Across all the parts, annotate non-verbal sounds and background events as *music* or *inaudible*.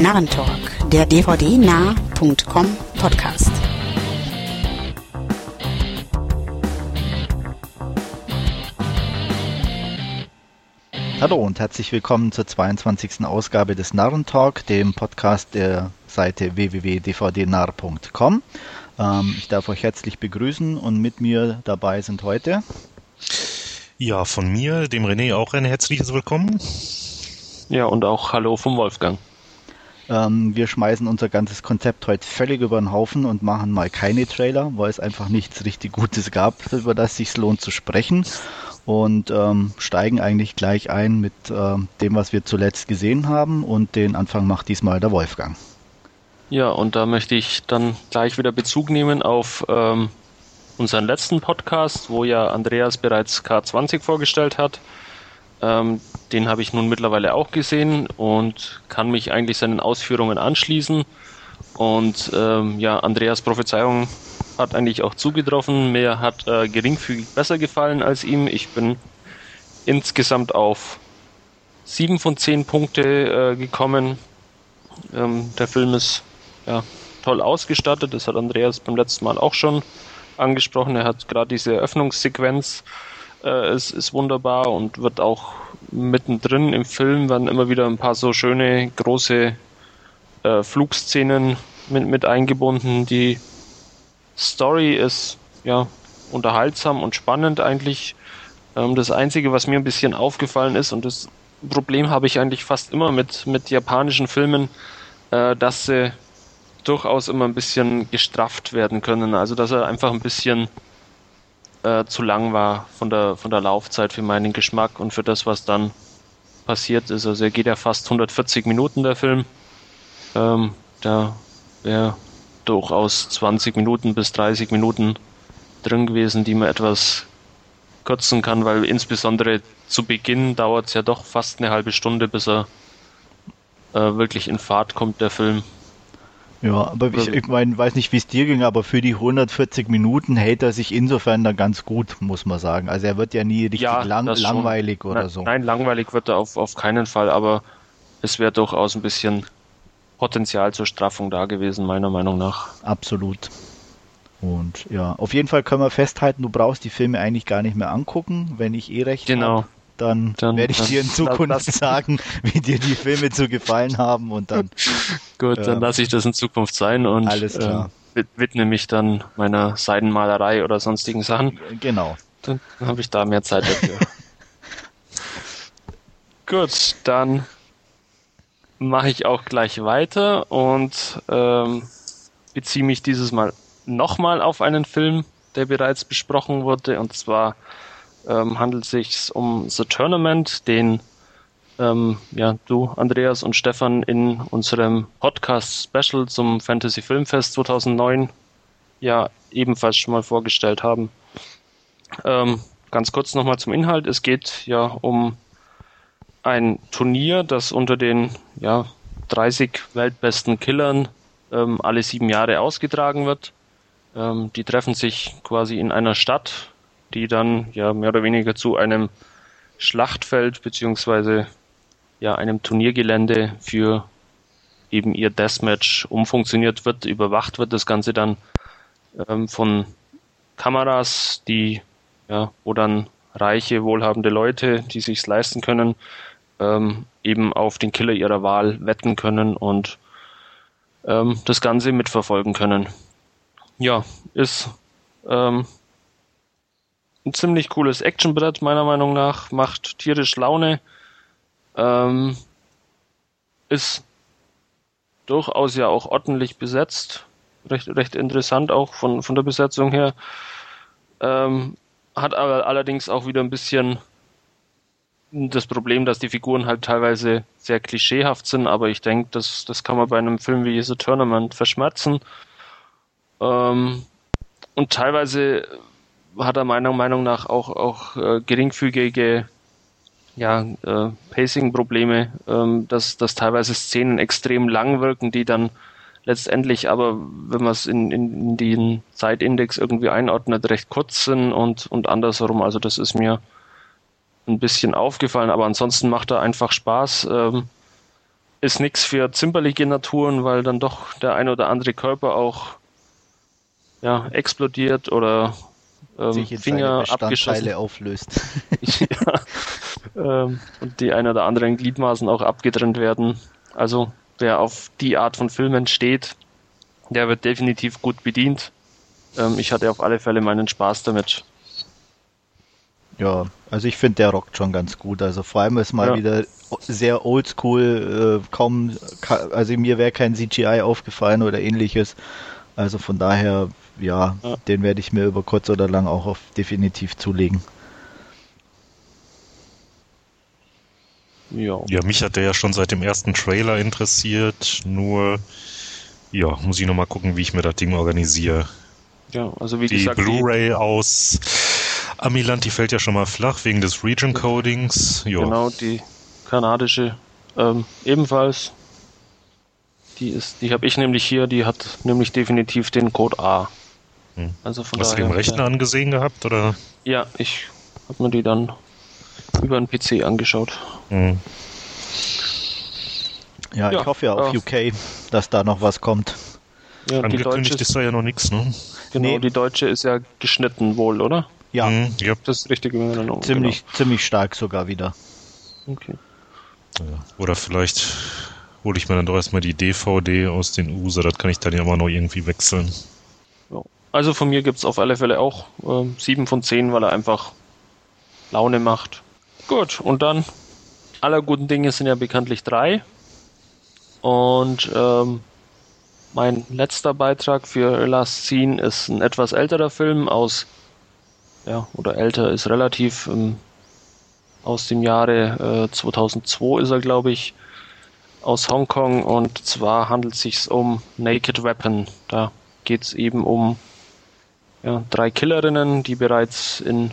Narrentalk, der dvdnah.com Podcast. Hallo und herzlich willkommen zur 22. Ausgabe des Narrentalk, dem Podcast der Seite www.dvdnarr.com. Ähm, ich darf euch herzlich begrüßen und mit mir dabei sind heute. Ja, von mir, dem René, auch ein herzliches Willkommen. Ja, und auch Hallo vom Wolfgang. Ähm, wir schmeißen unser ganzes Konzept heute völlig über den Haufen und machen mal keine Trailer, weil es einfach nichts richtig Gutes gab, über das sich lohnt zu sprechen. Und ähm, steigen eigentlich gleich ein mit äh, dem, was wir zuletzt gesehen haben. Und den Anfang macht diesmal der Wolfgang. Ja, und da möchte ich dann gleich wieder Bezug nehmen auf ähm, unseren letzten Podcast, wo ja Andreas bereits K20 vorgestellt hat. Ähm, den habe ich nun mittlerweile auch gesehen und kann mich eigentlich seinen Ausführungen anschließen. Und ähm, ja, Andreas Prophezeiung hat eigentlich auch zugetroffen. Mir hat äh, geringfügig besser gefallen als ihm. Ich bin insgesamt auf sieben von zehn Punkte äh, gekommen. Ähm, der Film ist ja, toll ausgestattet. Das hat Andreas beim letzten Mal auch schon angesprochen. Er hat gerade diese Eröffnungssequenz äh, ist, ist wunderbar und wird auch mittendrin im Film werden immer wieder ein paar so schöne große äh, Flugszenen mit, mit eingebunden. Die Story ist ja unterhaltsam und spannend eigentlich. Ähm, das Einzige, was mir ein bisschen aufgefallen ist, und das Problem habe ich eigentlich fast immer mit, mit japanischen Filmen, äh, dass sie durchaus immer ein bisschen gestrafft werden können. Also dass er einfach ein bisschen äh, zu lang war von der, von der Laufzeit für meinen Geschmack und für das, was dann passiert ist. Also er geht ja fast 140 Minuten, der Film. Ähm, da wäre durchaus 20 Minuten bis 30 Minuten drin gewesen, die man etwas kürzen kann, weil insbesondere zu Beginn dauert es ja doch fast eine halbe Stunde, bis er äh, wirklich in Fahrt kommt, der Film. Ja, aber ich, ich meine, weiß nicht, wie es dir ging, aber für die 140 Minuten hält er sich insofern da ganz gut, muss man sagen. Also er wird ja nie richtig Ja, lang, langweilig oder nein, so. Nein, langweilig wird er auf, auf keinen Fall, aber es wäre durchaus ein bisschen Potenzial zur Straffung da gewesen, meiner Meinung nach. Absolut. Und ja, auf jeden Fall können wir festhalten, du brauchst die Filme eigentlich gar nicht mehr angucken. Wenn ich eh recht Genau. habe, dann, Dann- werde ich dir in *laughs* Zukunft das- sagen, wie dir die Filme zu gefallen haben und dann Gut, Ja. dann lasse ich das in Zukunft sein und Alles klar. äh, wid- widme mich dann meiner Seidenmalerei oder sonstigen Sachen. genau. Dann habe ich da mehr Zeit dafür. *laughs* Gut, dann mache ich auch gleich weiter und ähm, beziehe mich dieses Mal nochmal auf einen Film, der bereits besprochen wurde. Und zwar ähm, handelt es sich um The Tournament, den ähm, ja, du, Andreas und Stefan in unserem Podcast-Special zum Fantasy Filmfest 2009 ja ebenfalls schon mal vorgestellt haben. Ähm, ganz kurz nochmal zum Inhalt. Es geht ja um ein Turnier, das unter den ja, 30 weltbesten Killern ähm, alle sieben Jahre ausgetragen wird. Ähm, die treffen sich quasi in einer Stadt, die dann ja mehr oder weniger zu einem Schlachtfeld beziehungsweise ja einem Turniergelände für eben ihr Deathmatch umfunktioniert wird, überwacht wird das Ganze dann ähm, von Kameras, die ja, wo dann reiche, wohlhabende Leute, die sich's leisten können, ähm, eben auf den Killer ihrer Wahl wetten können und ähm, das Ganze mitverfolgen können. Ja, ist ähm, ein ziemlich cooles Actionbrett, meiner Meinung nach, macht tierisch Laune, ähm, ist durchaus ja auch ordentlich besetzt, recht, recht interessant auch von, von der Besetzung her. Ähm, hat aber allerdings auch wieder ein bisschen das Problem, dass die Figuren halt teilweise sehr klischeehaft sind, aber ich denke, das, das kann man bei einem Film wie The Tournament verschmerzen. Ähm, und teilweise hat er meiner Meinung nach auch, auch äh, geringfügige ja, äh, Pacing-Probleme, ähm, dass, dass teilweise Szenen extrem lang wirken, die dann letztendlich aber, wenn man es in, in, in den Zeitindex irgendwie einordnet, recht kurz sind und, und andersherum. Also das ist mir ein bisschen aufgefallen, aber ansonsten macht er einfach Spaß. Ähm, ist nichts für zimperliche Naturen, weil dann doch der ein oder andere Körper auch ja, explodiert oder ähm, Finger abgeschossen auflöst. *laughs* ja, ähm, und die ein oder anderen Gliedmaßen auch abgetrennt werden. Also wer auf die Art von Filmen steht, der wird definitiv gut bedient. Ähm, ich hatte auf alle Fälle meinen Spaß damit. Ja, also ich finde, der rockt schon ganz gut. Also vor allem ist mal Ja. wieder sehr oldschool, äh, kaum, ka- also mir wäre kein CGI aufgefallen oder ähnliches. Also von daher, ja, Ja. den werde ich mir über kurz oder lang auch auf definitiv zulegen. Ja. Ja, mich hat der ja schon seit dem ersten Trailer interessiert, nur ja, muss ich nochmal gucken, wie ich mir das Ding organisiere. ja, also wie Die gesagt, Blu-ray aus Amiland, die fällt ja schon mal flach wegen des Region Codings. die, Ja, genau die kanadische ähm, ebenfalls. Die ist, die habe ich nämlich hier, die hat nämlich definitiv den Code A. Hm. Also von Hast du daher, den Rechner angesehen gehabt oder? Ja, ich habe mir die dann über den PC angeschaut. Hm. Ja, Ja, ich hoffe ja auf ja. UK, dass da noch was kommt. Ja, Angekündigt ist da ja noch nichts, ne? genau, Nee. die deutsche ist ja geschnitten wohl, oder? Ja, Hm, ja. Das ist richtig Erinnerung. ziemlich, ziemlich stark sogar wieder. Genau. Okay. Ja. Oder vielleicht hole ich mir dann doch erstmal die DVD aus den USA, das kann ich dann ja mal noch irgendwie wechseln. Also von mir gibt's auf alle Fälle auch ähm, 7 von 10, weil er einfach Laune macht. Gut, und dann aller guten Dinge sind ja bekanntlich drei. Und ähm, mein letzter Beitrag für Last Scene ist ein etwas älterer Film aus, ja, oder älter ist relativ, ähm, aus dem Jahre äh, 2002 ist er, glaube ich, aus Hongkong und zwar handelt es sich um Naked Weapon. Da geht es eben um ja, drei Killerinnen, die bereits in,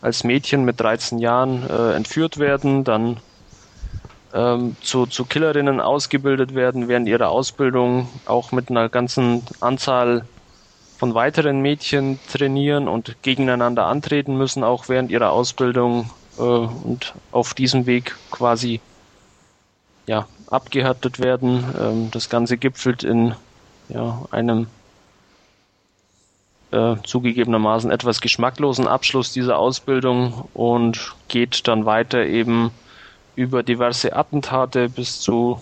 als Mädchen mit 13 Jahren äh, entführt werden, dann ähm, zu, zu Killerinnen ausgebildet werden während ihrer Ausbildung, auch mit einer ganzen Anzahl von weiteren Mädchen trainieren und gegeneinander antreten müssen, auch während ihrer Ausbildung äh, und auf diesem Weg quasi ja, abgehärtet werden. Ähm, das Ganze gipfelt in ja, einem äh, zugegebenermaßen etwas geschmacklosen Abschluss dieser Ausbildung und geht dann weiter eben über diverse Attentate bis zu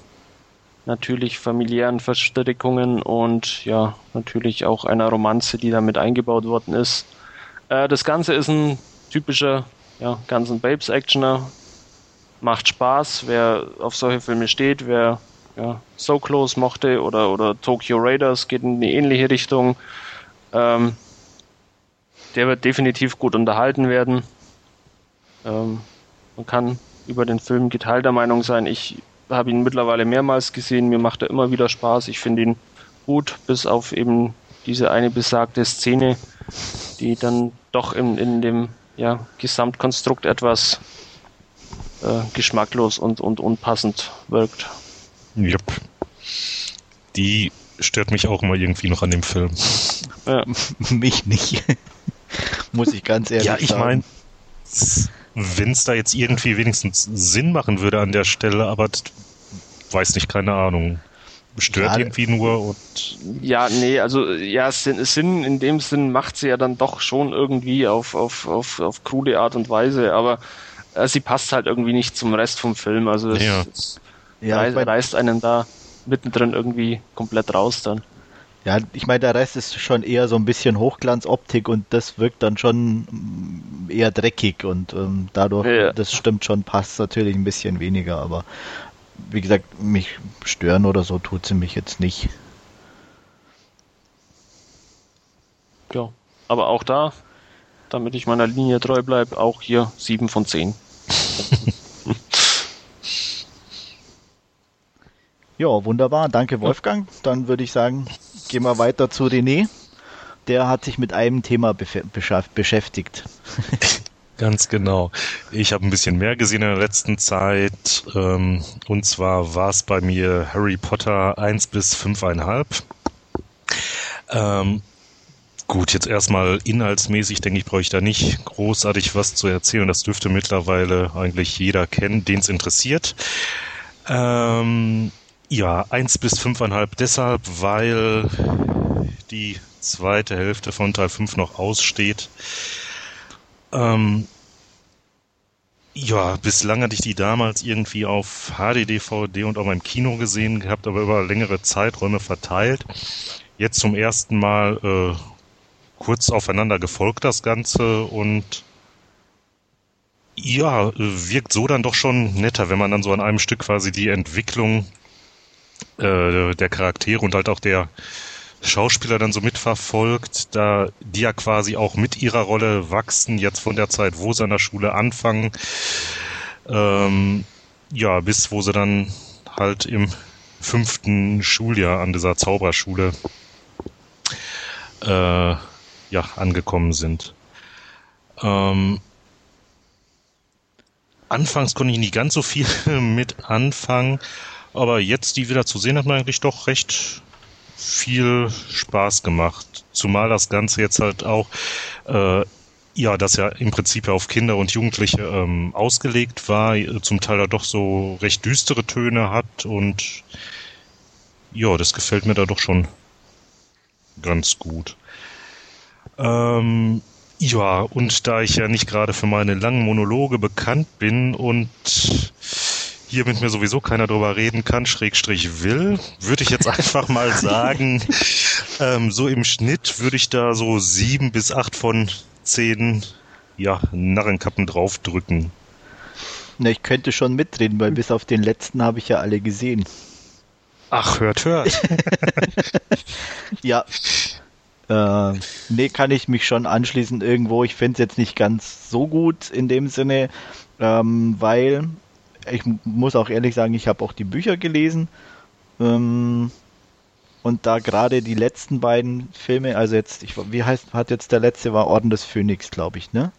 natürlich familiären Verstrickungen und ja, natürlich auch einer Romanze, die damit eingebaut worden ist. Äh, das Ganze ist ein typischer ja, ganzen Babes-Actioner. Macht Spaß, wer auf solche Filme steht, wer ja, So Close mochte oder, oder Tokyo Raiders geht in die ähnliche Richtung. Ähm, der wird definitiv gut unterhalten werden. Ähm, man kann über den Film geteilter Meinung sein. Ich habe ihn mittlerweile mehrmals gesehen. Mir macht er immer wieder Spaß. Ich finde ihn gut, bis auf eben diese eine besagte Szene, die dann doch in, in dem ja, Gesamtkonstrukt etwas äh, geschmacklos und, und unpassend wirkt. Jupp. Die stört mich auch immer irgendwie noch an dem Film. Ja, *laughs* Mich nicht. *laughs* Muss ich ganz ehrlich ja, ich sagen. meine, wenn es da jetzt irgendwie wenigstens Sinn machen würde an der Stelle, aber weiß nicht, keine Ahnung. Stört Ja, irgendwie nur und ja nee, also ja, Sinn, Sinn in dem Sinn macht sie ja dann doch schon irgendwie auf, auf, auf, auf krude Art und Weise, aber äh, sie passt halt irgendwie nicht zum Rest vom Film. Also das, Ja. das Ja, reißt, reißt einen da mittendrin irgendwie komplett raus dann. Ja, ich meine, der Rest ist schon eher so ein bisschen Hochglanzoptik und das wirkt dann schon mm, eher dreckig und ähm, dadurch, Ja. das stimmt schon, passt natürlich ein bisschen weniger, aber wie gesagt, mich stören oder so tut sie mich jetzt nicht. Ja, aber auch da, damit ich meiner Linie treu bleibe, auch hier 7 von 10. *laughs* Ja, wunderbar, danke Wolfgang. Dann würde ich sagen, gehen wir weiter zu René. Der hat sich mit einem Thema beschäftigt. *laughs* Ganz genau. Ich habe ein bisschen mehr gesehen in der letzten Zeit. Ähm, und zwar war es bei mir Harry Potter 1 bis 5,5. Ähm, gut, jetzt erstmal inhaltsmäßig, denke ich, brauche ich da nicht großartig was zu erzählen. Das dürfte mittlerweile eigentlich jeder kennen, den es interessiert. Ähm, ja, eins bis fünfeinhalb deshalb, weil die zweite Hälfte von Teil 5 noch aussteht. Ähm, ja, bislang hatte ich die damals irgendwie auf HD-DVD und auch im Kino gesehen gehabt, aber über längere Zeiträume verteilt. Jetzt zum ersten Mal äh, kurz aufeinander gefolgt das Ganze und ja, wirkt so dann doch schon netter, wenn man dann so an einem Stück quasi die Entwicklung äh, der Charaktere und halt auch der Schauspieler dann so mitverfolgt, da die ja quasi auch mit ihrer Rolle wachsen, jetzt von der Zeit, wo sie an der Schule anfangen, ähm, ja, bis wo sie dann halt im fünften Schuljahr an dieser Zauberschule äh, ja, angekommen sind. Ähm, anfangs konnte ich nicht ganz so viel *laughs* mit anfangen, aber jetzt die wieder zu sehen, hat mir eigentlich doch recht viel Spaß gemacht. Zumal das Ganze jetzt halt auch, äh, ja, das ja im Prinzip ja auf Kinder und Jugendliche ähm, ausgelegt war, zum Teil da doch so recht düstere Töne hat und ja, das gefällt mir da doch schon ganz gut. Ähm, ja, und da ich ja nicht gerade für meine langen Monologe bekannt bin und hier mit mir sowieso keiner drüber reden kann, Schrägstrich will, würde ich jetzt *laughs* einfach mal sagen, ähm, so im Schnitt würde ich da so sieben bis acht von zehn ja, Narrenkappen draufdrücken. Na, ich könnte schon mitreden, weil bis auf den letzten habe ich ja alle gesehen. Ach, hört, hört. *laughs* ja. Äh, nee, kann ich mich schon anschließen irgendwo. Ich finde es jetzt nicht ganz so gut in dem Sinne, ähm, weil ich muss auch ehrlich sagen, ich habe auch die Bücher gelesen. Ähm, und da gerade die letzten beiden Filme, also jetzt, ich, wie heißt, hat jetzt der letzte war Orden des Phönix, glaube ich, ne?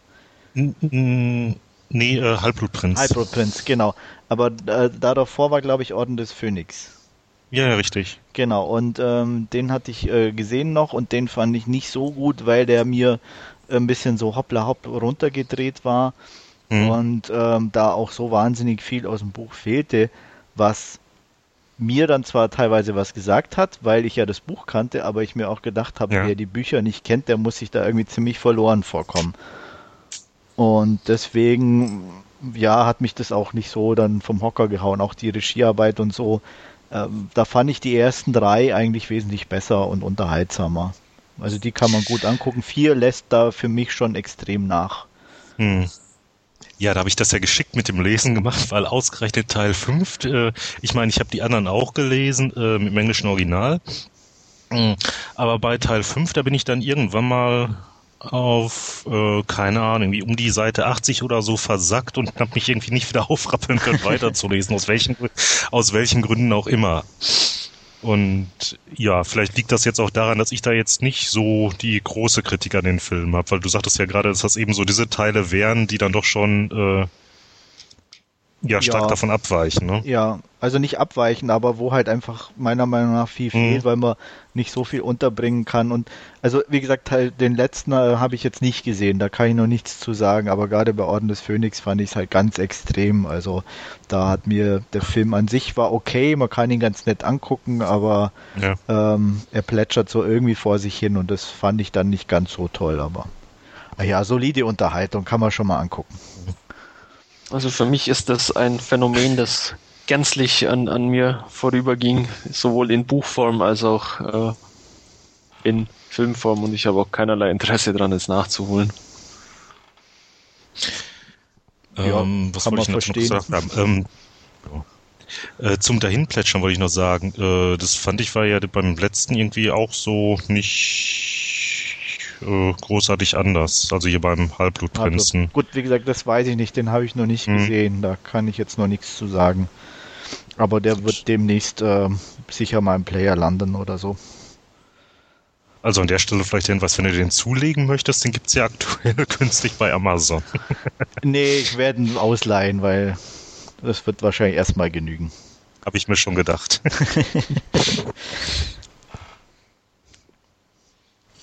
Nee, äh, Halbblutprinz. Halbblutprinz, genau. Aber äh, da davor war, glaube ich, Orden des Phönix. Ja, ja, richtig. Genau, und ähm, den hatte ich äh, gesehen noch und den fand ich nicht so gut, weil der mir ein bisschen so hoppla hopp runtergedreht war mhm. und ähm, da auch so wahnsinnig viel aus dem Buch fehlte, was mir dann zwar teilweise was gesagt hat, weil ich ja das Buch kannte, aber ich mir auch gedacht habe, ja. wer die Bücher nicht kennt, der muss sich da irgendwie ziemlich verloren vorkommen. Und deswegen, ja, hat mich das auch nicht so dann vom Hocker gehauen, auch die Regiearbeit und so ähm, da fand ich die ersten drei eigentlich wesentlich besser und unterhaltsamer. Also die kann man gut angucken. Vier lässt da für mich schon extrem nach. Hm. Ja, da habe ich das ja geschickt mit dem Lesen gemacht, weil ausgerechnet Teil 5, äh, ich meine, ich habe die anderen auch gelesen äh, dem englischen Original. Hm. Aber bei Teil 5, da bin ich dann irgendwann mal auf, äh, keine Ahnung, irgendwie um die Seite 80 oder so versackt und habe mich irgendwie nicht *laughs* wieder aufrappeln können, weiterzulesen, aus welchen, aus welchen Gründen auch immer. Und ja, vielleicht liegt das jetzt auch daran, dass ich da jetzt nicht so die große Kritik an den Film habe, weil du sagtest ja gerade, dass das eben so diese Teile wären, die dann doch schon äh, ja, stark ja, davon abweichen, ne? Ja, also nicht abweichen, aber wo halt einfach meiner Meinung nach viel fehlt, mhm. weil man nicht so viel unterbringen kann. Und also wie gesagt, halt den letzten äh, habe ich jetzt nicht gesehen, da kann ich noch nichts zu sagen, aber gerade bei Orden des Phönix fand ich es halt ganz extrem. Also da hat mir der Film an sich war okay, man kann ihn ganz nett angucken, aber ja. ähm, er plätschert so irgendwie vor sich hin und das fand ich dann nicht ganz so toll, aber ah ja, solide Unterhaltung kann man schon mal angucken. Also für mich ist das ein Phänomen, das gänzlich an, an mir vorüberging, sowohl in Buchform als auch äh, in Filmform und ich habe auch keinerlei Interesse daran, es nachzuholen. Ähm, was wollte ich noch, noch gesagt haben? Ähm, äh, zum Dahinplätschern wollte ich noch sagen, äh, das fand ich war ja beim letzten irgendwie auch so nicht äh, großartig anders. Also hier beim Halbblutprinzen. Also, gut, wie gesagt, das weiß ich nicht, den habe ich noch nicht hm. gesehen. Da kann ich jetzt noch nichts zu sagen. Aber der wird demnächst äh, sicher mal im Player landen oder so. Also an der Stelle vielleicht den, was, wenn du den zulegen möchtest, den gibt es ja aktuell *laughs* günstig bei Amazon. *laughs* nee, ich werde ihn ausleihen, weil das wird wahrscheinlich erstmal genügen. Habe ich mir schon gedacht. *laughs*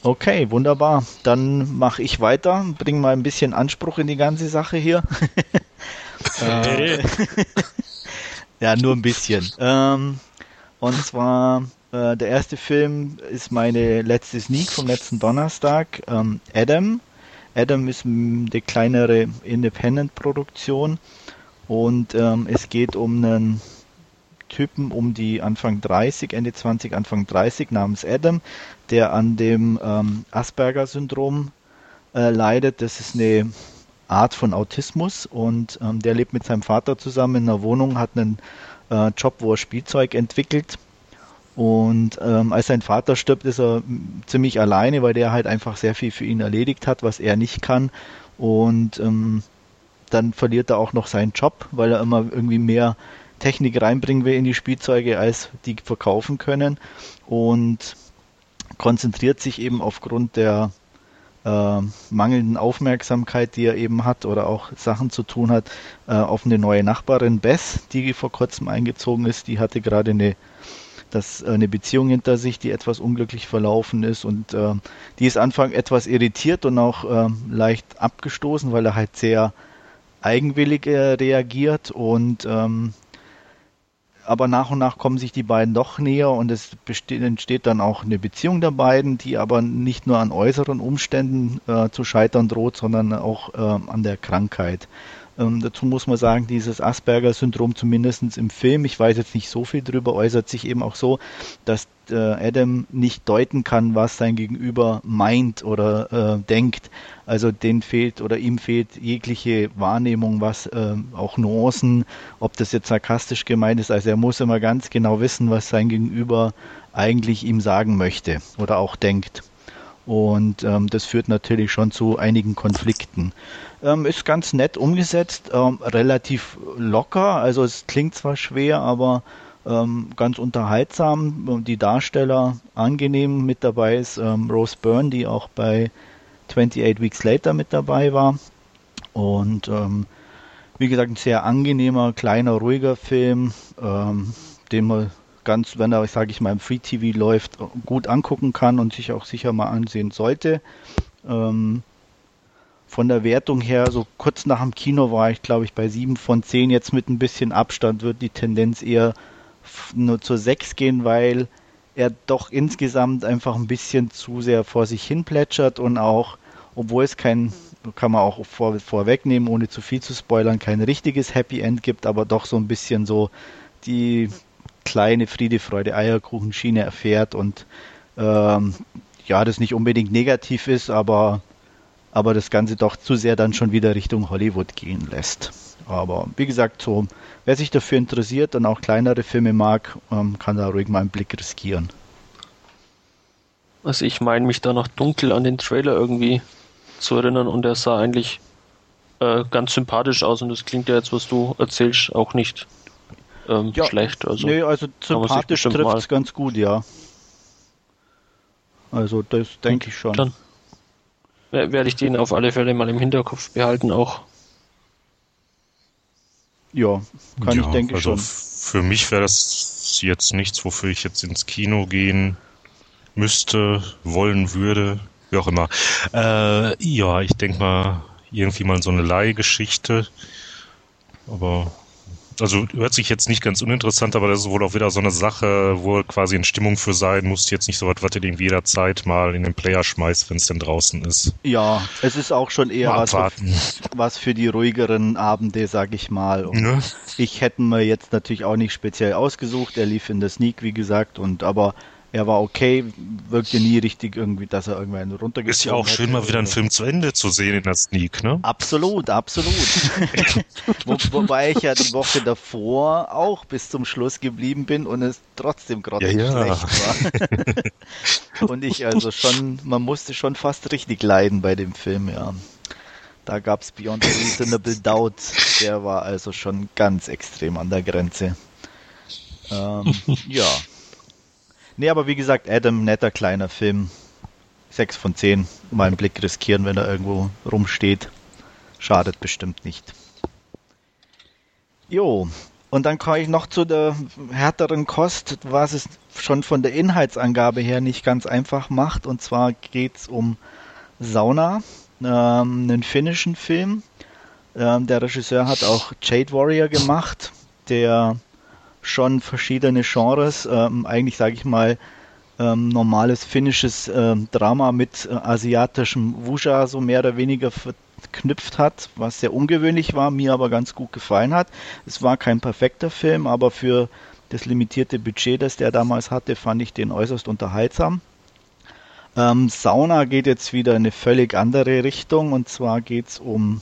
Okay, wunderbar. Dann mache ich weiter, bringe mal ein bisschen Anspruch in die ganze Sache hier. *laughs* äh, *laughs* Ja, nur ein bisschen. ähm, und zwar, äh, der erste Film ist meine letzte Sneak vom letzten Donnerstag. Ähm, Adam. Adam ist eine kleinere Independent-Produktion und ähm, es geht um einen Typen um die Anfang 30, Ende 20, Anfang 30 namens Adam, der an dem ähm, Asperger-Syndrom äh, leidet. Das ist eine Art von Autismus und ähm, der lebt mit seinem Vater zusammen in einer Wohnung, hat einen äh, Job, wo er Spielzeug entwickelt. Und ähm, als sein Vater stirbt, ist er ziemlich alleine, weil der halt einfach sehr viel für ihn erledigt hat, was er nicht kann. Und ähm, dann verliert er auch noch seinen Job, weil er immer irgendwie mehr Technik reinbringen will in die Spielzeuge, als die verkaufen können. Und konzentriert sich eben aufgrund der äh, mangelnden Aufmerksamkeit, die er eben hat oder auch Sachen zu tun hat, äh, auf eine neue Nachbarin Bess, die vor kurzem eingezogen ist. Die hatte gerade eine, das, äh, eine Beziehung hinter sich, die etwas unglücklich verlaufen ist und äh, die ist Anfang etwas irritiert und auch äh, leicht abgestoßen, weil er halt sehr eigenwillig äh, reagiert und ähm, aber nach und nach kommen sich die beiden doch näher und es besteht, entsteht dann auch eine Beziehung der beiden, die aber nicht nur an äußeren Umständen äh, zu scheitern droht, sondern auch äh, an der Krankheit. Ähm, dazu muss man sagen, dieses Asperger-Syndrom zumindest im Film, ich weiß jetzt nicht so viel drüber, äußert sich eben auch so, dass äh, Adam nicht deuten kann, was sein Gegenüber meint oder äh, denkt. Also den fehlt oder ihm fehlt jegliche Wahrnehmung, was äh, auch Nuancen, ob das jetzt sarkastisch gemeint ist. Also er muss immer ganz genau wissen, was sein Gegenüber eigentlich ihm sagen möchte oder auch denkt. Und ähm, das führt natürlich schon zu einigen Konflikten. Ähm, ist ganz nett umgesetzt, ähm, relativ locker. Also es klingt zwar schwer, aber ähm, ganz unterhaltsam. Die Darsteller angenehm mit dabei ist ähm, Rose Byrne, die auch bei 28 Weeks Later mit dabei war. Und ähm, wie gesagt, ein sehr angenehmer, kleiner, ruhiger Film, den man ganz, wenn er, sage ich mal, im Free TV läuft, gut angucken kann und sich auch sicher mal ansehen sollte. Ähm, von der Wertung her, so kurz nach dem Kino war ich, glaube ich, bei 7 von 10. Jetzt mit ein bisschen Abstand wird die Tendenz eher nur zur 6 gehen, weil er doch insgesamt einfach ein bisschen zu sehr vor sich hin plätschert und auch, obwohl es kein, kann man auch vor, vorwegnehmen, ohne zu viel zu spoilern, kein richtiges Happy End gibt, aber doch so ein bisschen so die kleine Friede, Freude, Eierkuchenschiene erfährt und ähm, ja, das nicht unbedingt negativ ist, aber, aber das Ganze doch zu sehr dann schon wieder Richtung Hollywood gehen lässt. Aber wie gesagt, so, wer sich dafür interessiert und auch kleinere Filme mag, ähm, kann da ruhig mal einen Blick riskieren. Also ich meine mich da noch dunkel an den Trailer irgendwie zu erinnern und er sah eigentlich äh, ganz sympathisch aus und das klingt ja jetzt, was du erzählst, auch nicht ähm, ja, schlecht. Also, nee, also sympathisch trifft es ganz gut, ja. Also das denke ich schon. Dann werde ich den auf alle Fälle mal im Hinterkopf behalten auch. Ja, kann ja, ich denke also schon. Für mich wäre das jetzt nichts, wofür ich jetzt ins Kino gehen müsste, wollen würde, wie auch immer. Äh, ja, ich denke mal, irgendwie mal so eine Leihgeschichte. Aber also hört sich jetzt nicht ganz uninteressant, aber das ist wohl auch wieder so eine Sache, wo quasi in Stimmung für sein muss, jetzt nicht so was, was ihr irgendwie jederzeit mal in den Player schmeißt, wenn es denn draußen ist. Ja, es ist auch schon eher was, was für die ruhigeren Abende, sag ich mal. Ne? Ich hätte mir jetzt natürlich auch nicht speziell ausgesucht, er lief in der Sneak, wie gesagt, und aber er war okay, wirkte nie richtig irgendwie, dass er irgendwann runtergezogen Ist ja auch schön, mal wieder einen Film zu Ende zu sehen in der Sneak, ne? Absolut, absolut. *laughs* Wo, wobei ich ja die Woche davor auch bis zum Schluss geblieben bin und es trotzdem gerade ja, ja. schlecht war. *laughs* und ich also schon, man musste schon fast richtig leiden bei dem Film, ja. Da gab es Beyond Reasonable Doubt, der war also schon ganz extrem an der Grenze. Ähm, ja. Nee, aber wie gesagt, Adam, netter kleiner Film. 6 von 10. Mal einen Blick riskieren, wenn er irgendwo rumsteht. Schadet bestimmt nicht. Jo, und dann komme ich noch zu der härteren Kost, was es schon von der Inhaltsangabe her nicht ganz einfach macht. Und zwar geht es um Sauna, ähm, einen finnischen Film. Ähm, der Regisseur hat auch Jade Warrior gemacht, der schon verschiedene Genres. Ähm, eigentlich sage ich mal ähm, normales finnisches ähm, Drama mit äh, asiatischem Wuja so mehr oder weniger verknüpft hat, was sehr ungewöhnlich war, mir aber ganz gut gefallen hat. Es war kein perfekter Film, aber für das limitierte Budget, das der damals hatte, fand ich den äußerst unterhaltsam. Ähm, Sauna geht jetzt wieder in eine völlig andere Richtung und zwar geht es um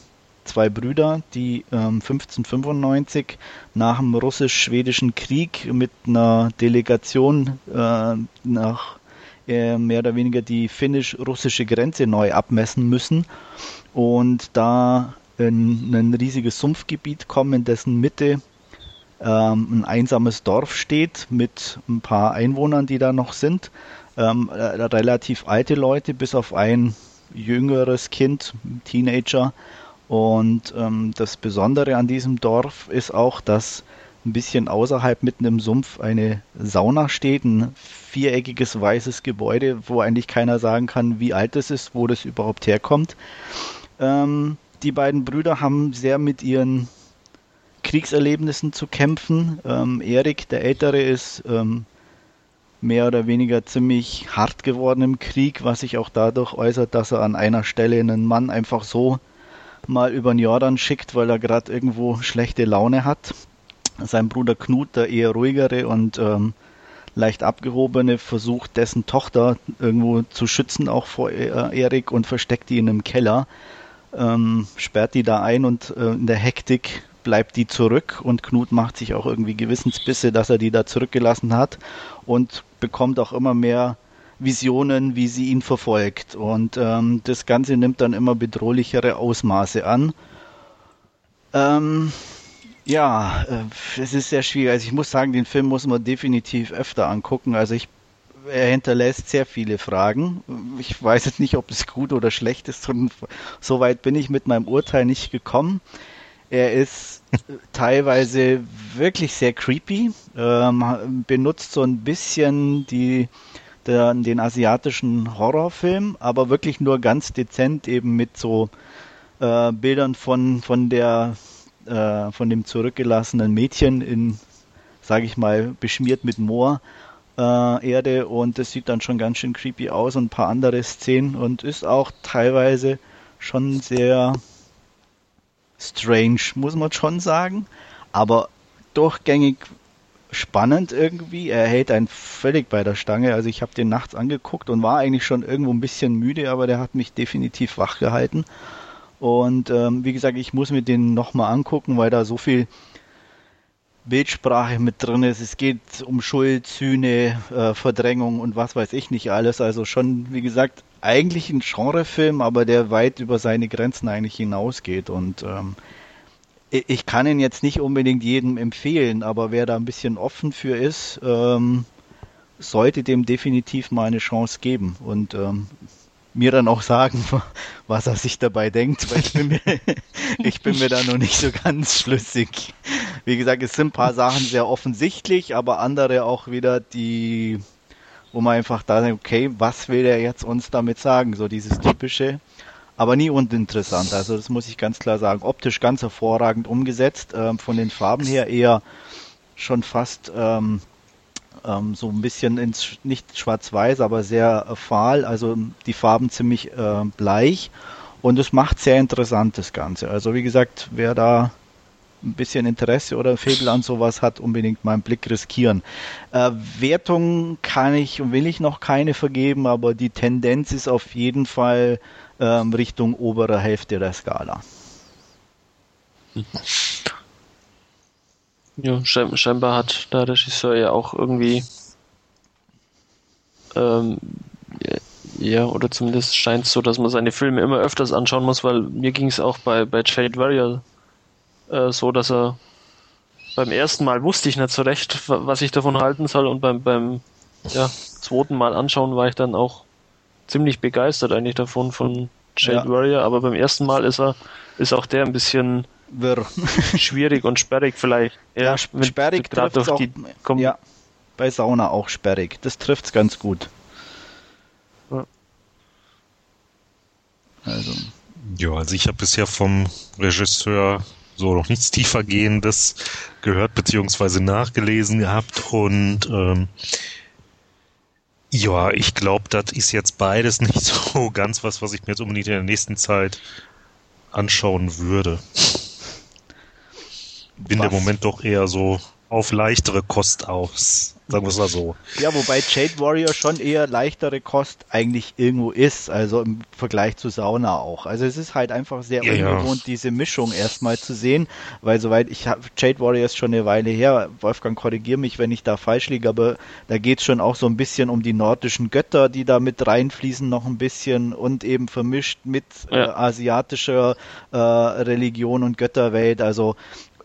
zwei Brüder, die ähm, 1595 nach dem russisch-schwedischen Krieg mit einer Delegation äh, nach äh, mehr oder weniger die finnisch-russische Grenze neu abmessen müssen und da in ein riesiges Sumpfgebiet kommen, in dessen Mitte ähm, ein einsames Dorf steht mit ein paar Einwohnern, die da noch sind. Ähm, äh, relativ alte Leute, bis auf ein jüngeres Kind, Teenager, und ähm, das Besondere an diesem Dorf ist auch, dass ein bisschen außerhalb mitten im Sumpf eine Sauna steht, ein viereckiges weißes Gebäude, wo eigentlich keiner sagen kann, wie alt es ist, wo das überhaupt herkommt. Ähm, die beiden Brüder haben sehr mit ihren Kriegserlebnissen zu kämpfen. Ähm, Erik, der Ältere, ist ähm, mehr oder weniger ziemlich hart geworden im Krieg, was sich auch dadurch äußert, dass er an einer Stelle einen Mann einfach so mal über den Jordan schickt, weil er gerade irgendwo schlechte Laune hat. Sein Bruder Knut, der eher ruhigere und ähm, leicht abgehobene, versucht dessen Tochter irgendwo zu schützen, auch vor äh, Erik, und versteckt die in einem Keller, ähm, sperrt die da ein und äh, in der Hektik bleibt die zurück und Knut macht sich auch irgendwie Gewissensbisse, dass er die da zurückgelassen hat und bekommt auch immer mehr Visionen, wie sie ihn verfolgt. Und ähm, das Ganze nimmt dann immer bedrohlichere Ausmaße an. Ähm, ja, äh, es ist sehr schwierig. Also ich muss sagen, den Film muss man definitiv öfter angucken. Also ich, er hinterlässt sehr viele Fragen. Ich weiß jetzt nicht, ob es gut oder schlecht ist. Und so weit bin ich mit meinem Urteil nicht gekommen. Er ist teilweise wirklich sehr creepy, ähm, benutzt so ein bisschen die der, den asiatischen Horrorfilm, aber wirklich nur ganz dezent eben mit so äh, Bildern von, von der äh, von dem zurückgelassenen Mädchen in, sage ich mal, beschmiert mit Moor. Äh, Erde und das sieht dann schon ganz schön creepy aus und ein paar andere Szenen und ist auch teilweise schon sehr strange, muss man schon sagen. Aber durchgängig spannend irgendwie. Er hält einen völlig bei der Stange. Also ich habe den nachts angeguckt und war eigentlich schon irgendwo ein bisschen müde, aber der hat mich definitiv wach gehalten. Und ähm, wie gesagt, ich muss mir den nochmal angucken, weil da so viel Bildsprache mit drin ist. Es geht um Schuld, Sühne, äh, Verdrängung und was weiß ich nicht alles. Also schon, wie gesagt, eigentlich ein Genrefilm, aber der weit über seine Grenzen eigentlich hinausgeht. Und ähm, ich kann ihn jetzt nicht unbedingt jedem empfehlen, aber wer da ein bisschen offen für ist, ähm, sollte dem definitiv mal eine Chance geben und ähm, mir dann auch sagen, *laughs* was er sich dabei denkt, weil ich bin mir, *laughs* ich bin mir da noch nicht so ganz schlüssig. Wie gesagt, es sind ein paar Sachen sehr offensichtlich, aber andere auch wieder, die, wo man einfach da denkt, okay, was will der jetzt uns damit sagen? So dieses typische, aber nie uninteressant. Also das muss ich ganz klar sagen. Optisch ganz hervorragend umgesetzt, ähm, von den Farben her eher schon fast ähm, ähm, so ein bisschen ins nicht schwarz-weiß, aber sehr äh, fahl. Also die Farben ziemlich äh, bleich und es macht sehr interessant das Ganze. Also wie gesagt, wer da ein bisschen Interesse oder Febel an sowas hat, unbedingt mal einen Blick riskieren. Äh, Wertung kann ich und will ich noch keine vergeben, aber die Tendenz ist auf jeden Fall ähm, Richtung obere Hälfte der Skala. Ja, scheinbar hat der Regisseur ja auch irgendwie ähm, ja, oder zumindest scheint es so, dass man seine Filme immer öfters anschauen muss, weil mir ging es auch bei, bei Jade Warrior äh, so, dass er beim ersten Mal wusste ich nicht so recht, was ich davon halten soll und beim, beim ja, zweiten Mal anschauen war ich dann auch ziemlich begeistert eigentlich davon von Jade ja. Warrior, aber beim ersten Mal ist er, ist auch der ein bisschen Wirr. *laughs* schwierig und sperrig vielleicht. Ja, ja sperrig trifft auch, die, ja, bei Sauna auch sperrig. Das trifft's ganz gut. Ja. Also. Ja, also ich habe bisher vom Regisseur so noch nichts tiefergehendes gehört beziehungsweise nachgelesen gehabt und ähm, ja, ich glaube, das ist jetzt beides *laughs* nicht so ganz was, was ich mir jetzt unbedingt in der nächsten Zeit anschauen würde. Bin was? im Moment doch eher so auf leichtere Kost aus. Sagen wir es mal so. Ja, wobei Jade Warrior schon eher leichtere Kost eigentlich irgendwo ist, also im Vergleich zu Sauna auch. Also es ist halt einfach sehr ja, ungewohnt, ja. diese Mischung erstmal zu sehen, weil soweit ich habe, Jade Warrior ist schon eine Weile her, Wolfgang korrigier mich, wenn ich da falsch liege, aber da geht es schon auch so ein bisschen um die nordischen Götter, die da mit reinfließen noch ein bisschen und eben vermischt mit ja. äh, asiatischer äh, Religion und Götterwelt, also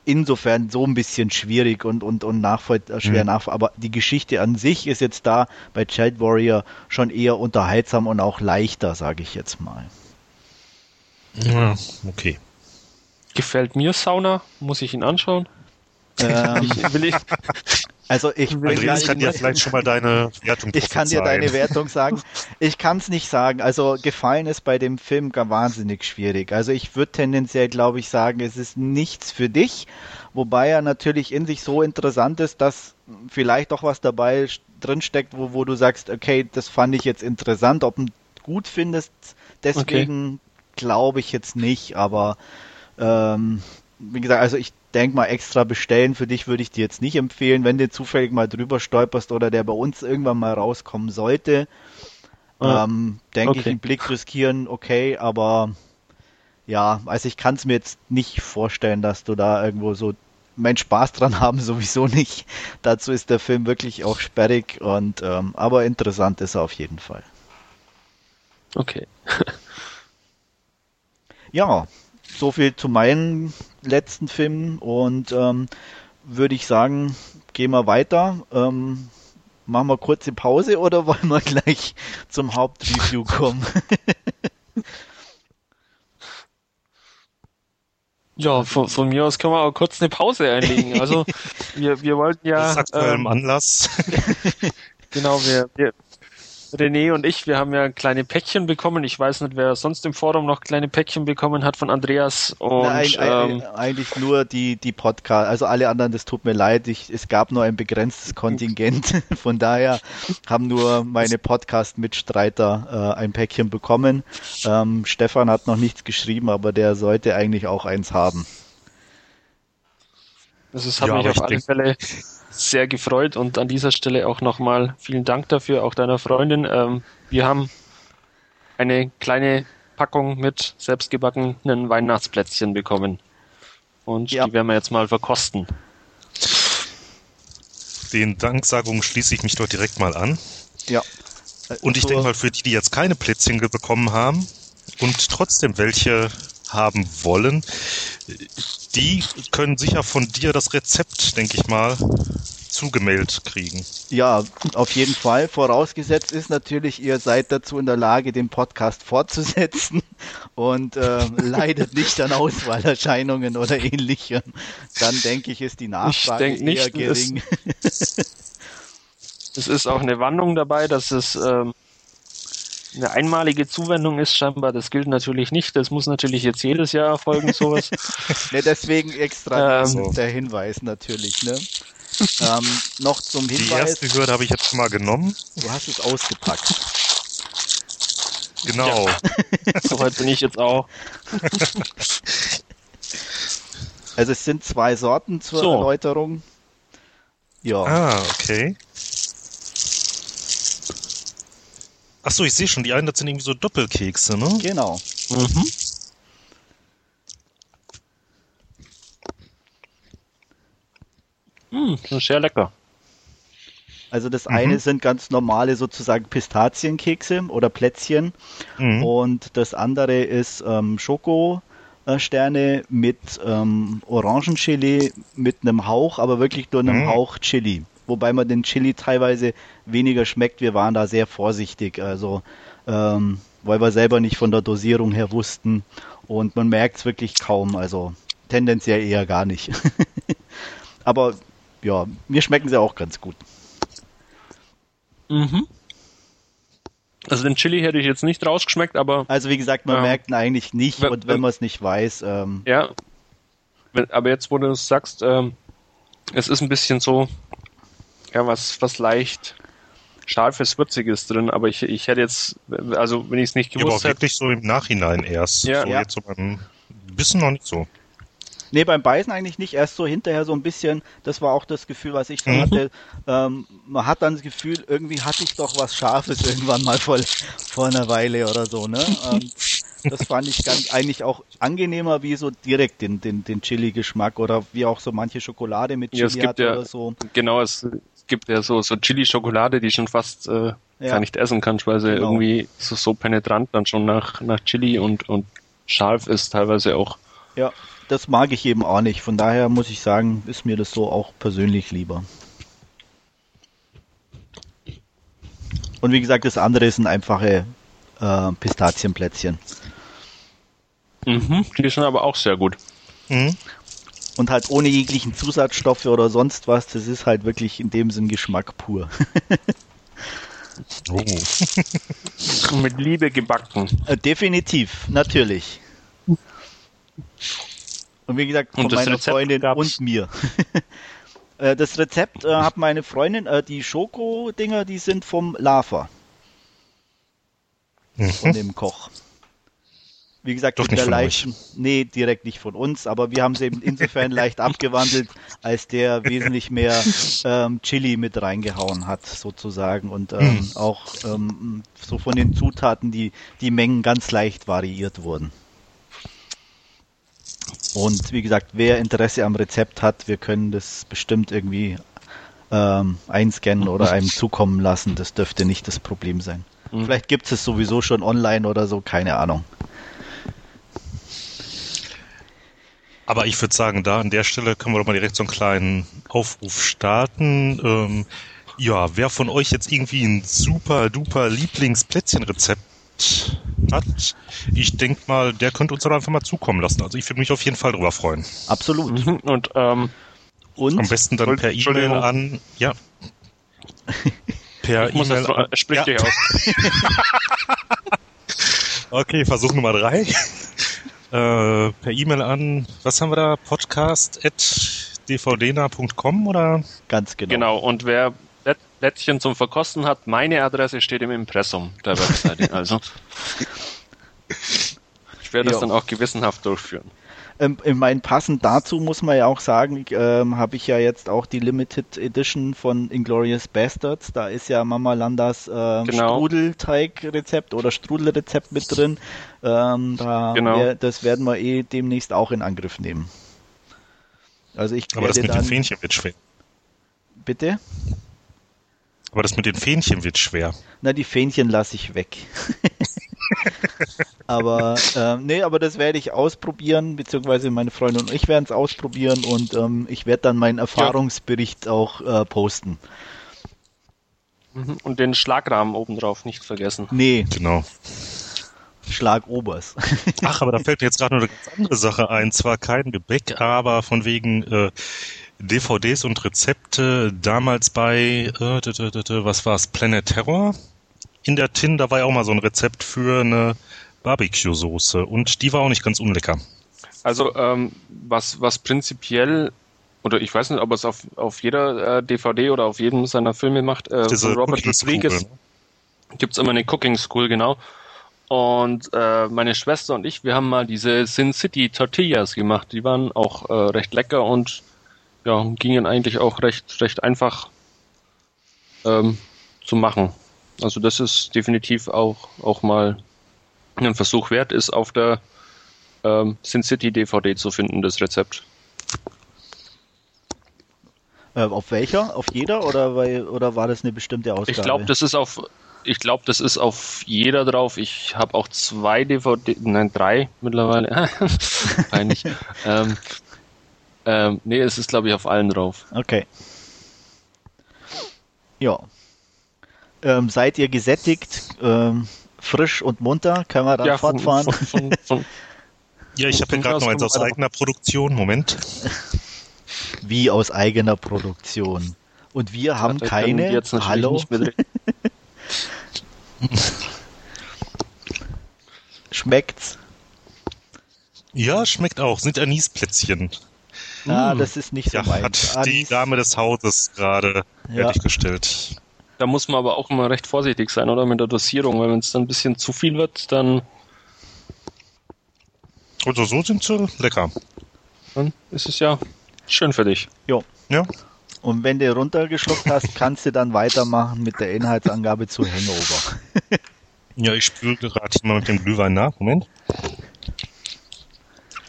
insofern so ein bisschen schwierig und, und, und nachvoll äh, schwer mhm. nach. Aber die Geschichte an sich ist jetzt da bei Child Warrior schon eher unterhaltsam und auch leichter, sage ich jetzt mal. Ja, okay. Gefällt mir Sauna? Muss ich ihn anschauen? Ähm, *laughs* ich, will ich, also ich Andreas kann dir vielleicht schon mal deine Wertung Ich kann dir deine Wertung sagen. Ich kann es nicht sagen. Also gefallen ist bei dem Film gar wahnsinnig schwierig. Also ich würde tendenziell, glaube ich, sagen, es ist nichts für dich. Wobei er natürlich in sich so interessant ist, dass vielleicht doch was dabei drinsteckt, wo, wo du sagst, okay, das fand ich jetzt interessant. Ob du gut findest, deswegen okay. glaube ich jetzt nicht. Aber ähm, wie gesagt, also ich denk mal extra bestellen. Für dich würde ich dir jetzt nicht empfehlen, wenn du zufällig mal drüber stolperst oder der bei uns irgendwann mal rauskommen sollte. Ah, ähm, denke okay. ich, einen Blick riskieren, okay, aber ja, also ich kann es mir jetzt nicht vorstellen, dass du da irgendwo so mein Spaß dran *laughs* haben sowieso nicht. Dazu ist der Film wirklich auch sperrig und ähm, aber interessant ist er auf jeden Fall. Okay. *laughs* ja, so viel zu meinen letzten Filmen und ähm, würde ich sagen, gehen wir weiter. Ähm, machen wir kurze Pause oder *laughs* wollen wir gleich zum Hauptreview kommen? *laughs* Ja, von, von, mir aus können wir auch kurz eine Pause einlegen. Also wir, wir wollten ja. Aus aktuellem ähm, Anlass. *laughs* genau, wir, wir, René und ich, wir haben ja kleine Päckchen bekommen. Ich weiß nicht, wer sonst im Forum noch kleine Päckchen bekommen hat von Andreas. Und, Nein, ähm, eigentlich nur die, die Podcast, also alle anderen, das tut mir leid. Ich, es gab nur ein begrenztes Kontingent. *laughs* Von daher haben nur meine Podcast-Mitstreiter äh, ein Päckchen bekommen. Ähm, Stefan hat noch nichts geschrieben, aber der sollte eigentlich auch eins haben. Das ist, hat ja, mich auf alle Fälle sehr gefreut und an dieser Stelle auch nochmal vielen Dank dafür, auch deiner Freundin. Ähm, wir haben eine kleine Packung mit selbstgebackenen Weihnachtsplätzchen bekommen. Und ja. die werden wir jetzt mal verkosten. Den Danksagungen schließe ich mich doch direkt mal an. Ja. Und ich denke mal, für die, die jetzt keine Plätzchen bekommen haben und trotzdem welche haben wollen, die können sicher von dir das Rezept, denke ich mal, zugemailt kriegen. Ja, auf jeden Fall. Vorausgesetzt ist natürlich, ihr seid dazu in der Lage, den Podcast fortzusetzen *laughs* und äh, leidet nicht an Auswahlerscheinungen oder ähnlichem. Dann denke ich, ist die Nachfrage eher nicht, gering. Es, *laughs* es, ist auch eine Warnung dabei, dass es ähm, eine einmalige Zuwendung ist scheinbar. Das gilt natürlich nicht. Das muss natürlich jetzt jedes Jahr erfolgen, sowas. *laughs* ne, deswegen extra ähm, der Hinweis natürlich. Ne? *laughs* ähm, noch zum Hinweis. Die erste Hürde habe ich jetzt mal genommen. Du hast es ausgepackt. Genau. Ja. *laughs* Soweit bin ich jetzt auch. Also es sind zwei Sorten zur so. Erläuterung. Ja. Ah, okay. Achso, ich sehe schon, die einen, das sind irgendwie so Doppelkekse, ne? Genau. Mhm. Hm, sehr lecker. Also das mhm. eine sind ganz normale sozusagen Pistazienkekse oder Plätzchen mhm. und das andere ist ähm, Schokosterne mit ähm, Orangenchili mit einem Hauch, aber wirklich nur einem mhm. Hauch Chili wobei man den Chili teilweise weniger schmeckt. Wir waren da sehr vorsichtig, also ähm, weil wir selber nicht von der Dosierung her wussten und man merkt es wirklich kaum, also tendenziell eher gar nicht. *laughs* Aber ja, mir schmecken sie auch ganz gut. Mhm. Also den Chili hätte ich jetzt nicht rausgeschmeckt, aber. Also wie gesagt, man ähm, merkt ihn eigentlich nicht und wenn man es nicht weiß. Ähm, ja. wenn, aber jetzt, wo du es sagst, ähm, es ist ein bisschen so, ja, was, was leicht scharfes, würziges drin, aber ich, ich hätte jetzt, also wenn ich es nicht Ja, aber gewusst auch hätte, wirklich so im Nachhinein erst. Ja. so Ja. jetzt so beim Wissen noch nicht so. Nee, beim Beißen eigentlich nicht. Erst so hinterher so ein bisschen, das war auch das Gefühl, was ich dann Mhm. hatte. Ähm, man hat dann das Gefühl, irgendwie hatte ich doch was Scharfes irgendwann mal vor, vor einer Weile oder so, ne? Ähm, das fand ich ganz eigentlich auch angenehmer wie so direkt den, den, den Chili-Geschmack oder wie auch so manche Schokolade mit Chili Ja, es gibt hat ja- oder so. genau, es, es gibt ja so, so Chili-Schokolade, die schon fast äh, Ja. gar nicht essen kannst, weil sie Genau. irgendwie so, so penetrant dann schon nach, nach Chili und, und scharf ist teilweise auch. Ja, das mag ich eben auch nicht. Von daher muss ich sagen, ist mir das so auch persönlich lieber. Und wie gesagt, das andere sind einfache äh, Pistazienplätzchen. Mhm, die sind aber auch sehr gut. Mhm. Und halt ohne jeglichen Zusatzstoffe oder sonst was. Das ist halt wirklich in dem Sinn Geschmack pur. *laughs* Oh. Mit Liebe gebacken. Äh, definitiv, natürlich. Und wie gesagt, von meiner Rezept Freundin gab's? und mir. *laughs* Äh, das Rezept äh, hat meine Freundin, äh, die Schoko-Dinger, die sind vom Lava, von Mhm. dem Koch. Wie gesagt, Doch mit der leichten, nee, direkt nicht von uns, aber wir haben es eben insofern *laughs* leicht abgewandelt, als der wesentlich mehr ähm, Chili mit reingehauen hat, sozusagen, und ähm, Mhm. auch ähm, so von den Zutaten die, die Mengen ganz leicht variiert wurden. Und wie gesagt, wer Interesse am Rezept hat, wir können das bestimmt irgendwie ähm, einscannen oder einem *laughs* zukommen lassen. Das dürfte nicht das Problem sein. Mhm. Vielleicht gibt es sowieso schon online oder so, keine Ahnung. Aber ich würde sagen, da an der Stelle können wir doch mal direkt so einen kleinen Aufruf starten. Ähm, ja, wer von euch jetzt irgendwie ein super duper Lieblingsplätzchenrezept hat, ich denke mal, der könnte uns doch einfach mal zukommen lassen. Also ich würde mich auf jeden Fall drüber freuen. Absolut. Mhm. Und ähm, Und Am besten dann per. E-Mail an, ja. Per *laughs* ich muss das E-Mail an. sprich Ja. dich aus. *laughs* Okay, Versuch Nummer drei. Äh, per E-Mail an, was haben wir da? Podcast at dvdna.com oder? ganz genau. Genau, und wer Plätzchen zum Verkosten hat, meine Adresse steht im Impressum der Webseite. Also *laughs* ich werde das dann auch gewissenhaft durchführen. Ähm, ich meine, passend dazu muss man ja auch sagen, ähm, habe ich ja jetzt auch die Limited Edition von Inglorious Bastards. Da ist ja Mama Landas ähm, Genau. Strudelteig-Rezept oder Strudelrezept mit drin. Ähm, da Genau. wär, das werden wir eh demnächst auch in Angriff nehmen. Also ich Aber das mit dann den Fähnchen wird schwer. bitte. Aber das mit den Fähnchen wird schwer. Na, die Fähnchen lasse ich weg. *laughs* *laughs* aber ähm, nee, aber das werde ich ausprobieren, beziehungsweise meine Freundin und ich werden es ausprobieren und ähm, ich werde dann meinen Erfahrungsbericht auch äh, posten. Mhm. Und den Schlagrahmen obendrauf nicht vergessen. Nee, Genau. Schlag Obers. *laughs* Ach, aber da fällt mir jetzt gerade noch eine ganz andere Sache ein. Zwar kein Gebäck, aber von wegen äh, DVDs und Rezepte damals bei, äh, was war's, Planet Terror? In der Tin, da war ja auch mal so ein Rezept für eine Barbecue-Soße und die war auch nicht ganz unlecker. Also ähm, was, was prinzipiell, oder ich weiß nicht, ob es auf, auf jeder äh, DVD oder auf jedem seiner Filme macht, äh, von Robert Rodriguez ne? gibt's immer eine Cooking School, genau. Und äh, meine Schwester und ich, wir haben mal diese Sin City Tortillas gemacht. Die waren auch äh, recht lecker und ja, gingen eigentlich auch recht, recht einfach ähm, zu machen. Also das ist definitiv auch, auch mal ein Versuch wert, ist auf der ähm, Sin City DVD zu finden, das Rezept. äh, auf welcher? Auf jeder oder, weil, oder war das eine bestimmte Ausgabe? Ich glaube, das ist auf ich glaube, das ist auf jeder drauf. Ich habe auch zwei DVD, nein, drei mittlerweile. *laughs* Peinlich. *laughs* ähm, ähm, nee, es ist, glaube ich, auf allen drauf. Okay. Ja. Ähm, seid ihr gesättigt, ähm, frisch und munter? Können wir dann von, fortfahren? von, von, von, *laughs* Ja, ich habe ja gerade noch eins aus eigener Produktion. Moment. *laughs* Wie aus eigener Produktion. Und wir haben können keine. jetzt Hallo? *laughs* Schmeckt's? Ja, schmeckt auch. Sind Anisplätzchen. Ja, das ist nicht so Ja, meins. hat die Dame des Hauses gerade Ja. fertiggestellt. Da muss man aber auch immer recht vorsichtig sein, oder? Mit der Dosierung, weil wenn es dann ein bisschen zu viel wird, dann, Also so sind sie lecker. dann ist es ja schön für dich. Jo. Ja. Und wenn du runtergeschluckt hast, kannst du dann weitermachen mit der Inhaltsangabe zu Hangover. Ja, ich spüre gerade mal mit dem Glühwein nach. Moment.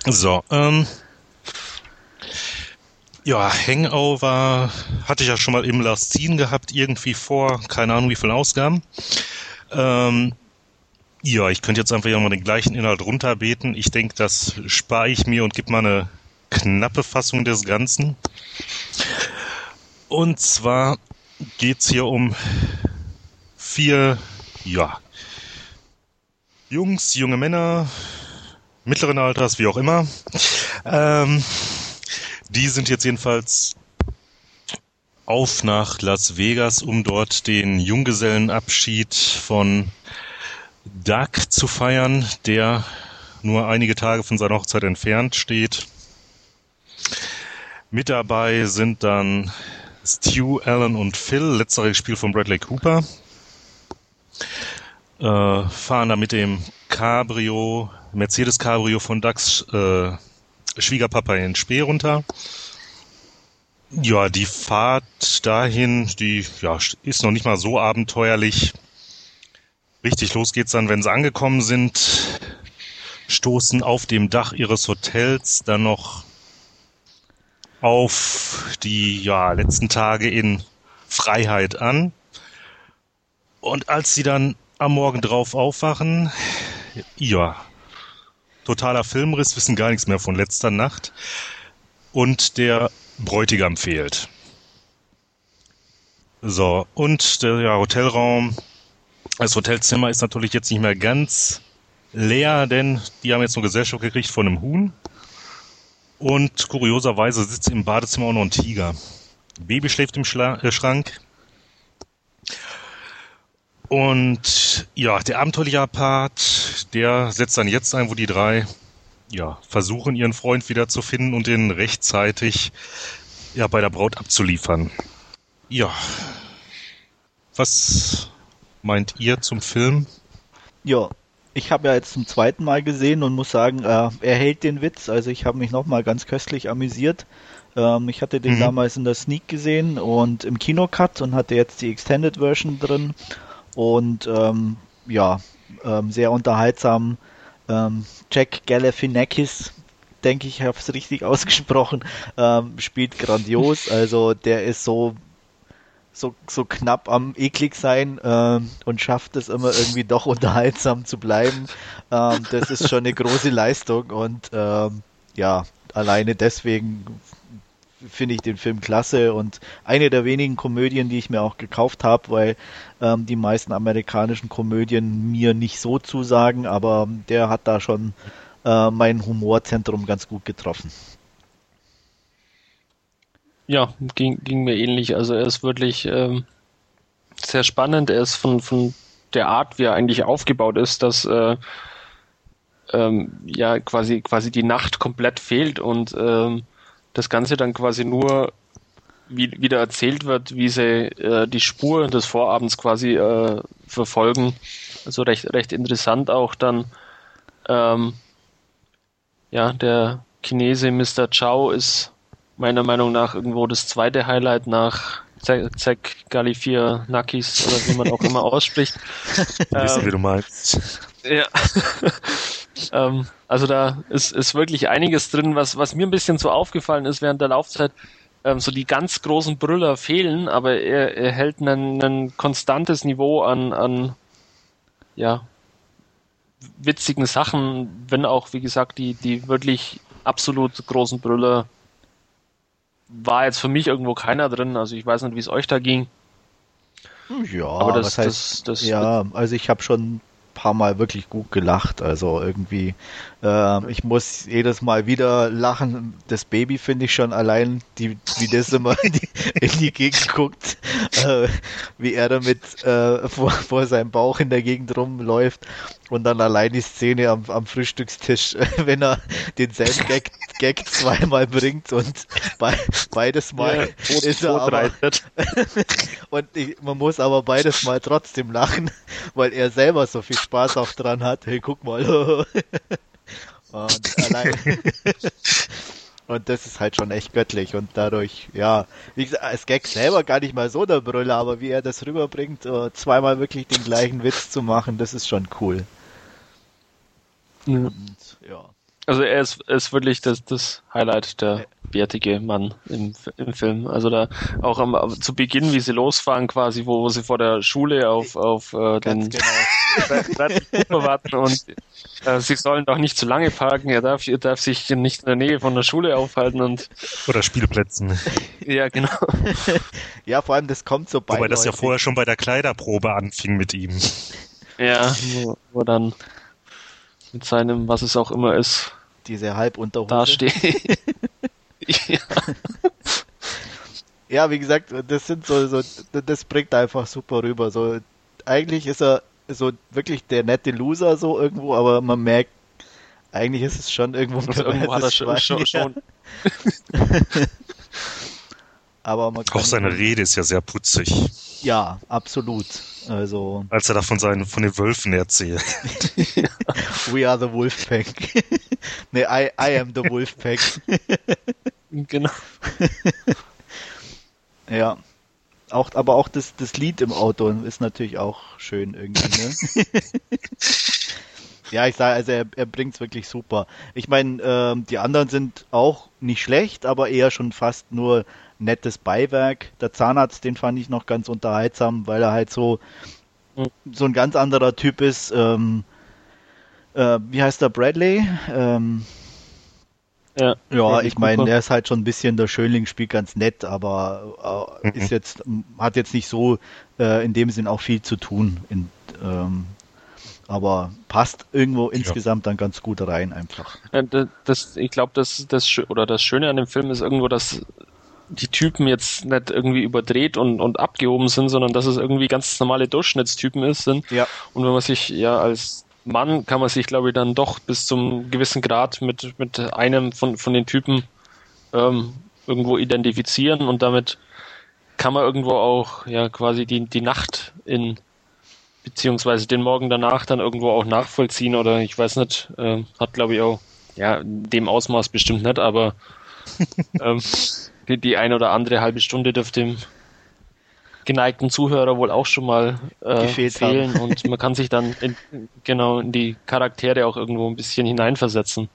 So, ähm. Ja, Hangover hatte ich ja schon mal im Last Scene gehabt, irgendwie vor, keine Ahnung wie viele Ausgaben. Ähm, ja, ich könnte jetzt einfach mal den gleichen Inhalt runterbeten. Ich denke, das spare ich mir und gebe mal eine knappe Fassung des Ganzen. Und zwar geht's hier um vier, ja, Jungs, junge Männer, mittleren Alters, wie auch immer. Ähm, die sind jetzt jedenfalls auf nach Las Vegas, um dort den Junggesellenabschied von Doug zu feiern, der nur einige Tage von seiner Hochzeit entfernt steht. Mit dabei sind dann Stu, Allen und Phil, letzterer gespielt von Bradley Cooper äh, fahren da mit dem Cabrio, Mercedes Cabrio von Dax äh, Schwiegerpapa in Spee runter. Ja, die Fahrt dahin, die ja, ist noch nicht mal so abenteuerlich. Richtig los geht's dann, wenn sie angekommen sind, stoßen auf dem Dach ihres Hotels dann noch auf die ja, letzten Tage in Freiheit an. Und als sie dann am Morgen drauf aufwachen, ja, totaler Filmriss, wissen gar nichts mehr von letzter Nacht. Und der Bräutigam fehlt. So, und der ja, Hotelraum, das Hotelzimmer ist natürlich jetzt nicht mehr ganz leer, denn die haben jetzt nur Gesellschaft gekriegt von einem Huhn. Und kurioserweise sitzt im Badezimmer auch noch ein Tiger. Baby schläft im Schla äh, Schrank. Und ja, der abenteuerliche Part, der setzt dann jetzt ein, wo die drei ja, versuchen, ihren Freund wiederzufinden und ihn rechtzeitig ja, bei der Braut abzuliefern. Ja. Was meint ihr zum Film? Ja, ich habe ja jetzt zum zweiten Mal gesehen und muss sagen, äh, er hält den Witz. Also ich habe mich nochmal ganz köstlich amüsiert. Ähm, ich hatte den Mhm. damals in der Sneak gesehen und im Kinocut und hatte jetzt die Extended Version drin. Und ähm, ja, ähm, sehr unterhaltsam. Ähm, Jack Galifianakis, denke ich, habe es richtig *laughs* ausgesprochen, ähm, spielt grandios. Also der ist so so, so knapp am eklig sein ähm, und schafft es immer irgendwie doch unterhaltsam zu bleiben. Ähm, das ist schon eine große Leistung und ähm, ja, alleine deswegen finde ich den Film klasse und eine der wenigen Komödien, die ich mir auch gekauft habe, weil ähm, die meisten amerikanischen Komödien mir nicht so zusagen, aber der hat da schon äh, mein Humorzentrum ganz gut getroffen. Ja, ging, ging mir ähnlich. Also er ist wirklich ähm, sehr spannend. Er ist von, von der Art, wie er eigentlich aufgebaut ist, dass äh, ähm, ja quasi quasi die Nacht komplett fehlt und ähm, das Ganze dann quasi nur wie, wieder erzählt wird, wie sie äh, die Spur des Vorabends quasi äh, verfolgen. Also recht, recht interessant auch dann. Ähm, ja, der Chinese Mr. Chow ist meiner Meinung nach irgendwo das zweite Highlight nach Zack Zack Galifianakis oder wie man auch immer *laughs* ausspricht. Wir wissen, Ähm, wie du meinst. ja. *laughs* ähm, also da ist, ist wirklich einiges drin, was, was mir ein bisschen so aufgefallen ist während der Laufzeit. Ähm, so die ganz großen Brüller fehlen, aber er, er hält ein, konstantes Niveau an, an ja, witzigen Sachen, wenn auch, wie gesagt, die, die wirklich absolut großen Brüller war jetzt für mich irgendwo keiner drin. Also ich weiß nicht, wie es euch da ging. Ja, Aber das- was heißt, das- das- ja, also ich habe schon paar Mal wirklich gut gelacht. Also irgendwie, äh, ich muss jedes Mal wieder lachen. Das Baby finde ich schon allein, die, wie das immer *laughs* in die, in die Gegend guckt, äh, wie er damit äh, vor, vor seinem Bauch in der Gegend rumläuft und dann allein die Szene am, am Frühstückstisch, *laughs* wenn er denselben Gag, Gag zweimal bringt und be, beides Mal ja, ist er aber, *laughs* und ich, man muss aber beides Mal trotzdem lachen, weil er selber so viel Spaß auch dran hat. Hey, guck mal. Und allein. *laughs* Und das ist halt schon echt göttlich und dadurch, ja, wie gesagt, als Gag selber gar nicht mal so der Brüller, aber wie er das rüberbringt, uh, zweimal wirklich den gleichen Witz zu machen, das ist schon cool. Ja. Und, ja. Also er ist, ist wirklich das, das Highlight, der bärtige Mann im, im Film. Also da auch am, zu Beginn, wie sie losfahren quasi, wo, wo sie vor der Schule auf, auf äh, den genau. Warten und äh, sie sollen doch nicht zu lange parken, er darf, er darf sich nicht in der Nähe von der Schule aufhalten und oder Spielplätzen. ja, genau. *laughs* ja, vor allem das kommt so bei. Wobei das ja vorher schon bei der Kleiderprobe anfing mit ihm. Ja, wo, wo dann mit seinem, was es auch immer ist, diese Halbunterhose dasteht. *laughs* ja. ja, wie gesagt, das sind so, so, das bringt einfach super rüber. So, eigentlich ist er so wirklich der nette Loser so irgendwo, aber man merkt, eigentlich ist es schon irgendwo ein irgendwo hat er schon, schon, schon. *laughs* aber man Auch seine Rede ist ja sehr putzig. Ja, absolut. Also. Als er da von seinen, von den Wölfen erzählt. *laughs* We are the Wolfpack. *laughs* ne, I, I am the Wolfpack. genau. ja. Auch, aber auch das, das Lied im Auto ist natürlich auch schön irgendwie, ne? *laughs* ja, ich sage, also er, er bringt es wirklich super. Ich meine, ähm, die anderen sind auch nicht schlecht, aber eher schon fast nur nettes Beiwerk. Der Zahnarzt, den fand ich noch ganz unterhaltsam, weil er halt so, so ein ganz anderer Typ ist. Ähm, äh, wie heißt der Bradley? Ähm, ja, ja ich meine, er ist halt schon ein bisschen der Schönling, spielt ganz nett, aber äh, ist mhm. jetzt, hat jetzt nicht so äh, in dem Sinn auch viel zu tun. In, ähm, aber passt irgendwo ja. insgesamt dann ganz gut rein einfach. Das, ich glaube, das, das oder das Schöne an dem Film ist irgendwo, dass die Typen jetzt nicht irgendwie überdreht und, und abgehoben sind, sondern dass es irgendwie ganz normale Durchschnittstypen ist, sind. Ja. Und wenn man sich ja als Mann kann man sich, glaube ich, dann doch bis zum gewissen Grad mit, mit einem von, von den Typen ähm, irgendwo identifizieren und damit kann man irgendwo auch ja quasi die, die Nacht in beziehungsweise den Morgen danach dann irgendwo auch nachvollziehen oder ich weiß nicht, äh, hat glaube ich auch, ja, dem Ausmaß bestimmt nicht, aber *laughs* ähm, die, die eine oder andere halbe Stunde dürfte dem geneigten Zuhörer wohl auch schon mal äh, fehlen haben. und man kann sich dann in, genau in die Charaktere auch irgendwo ein bisschen hineinversetzen.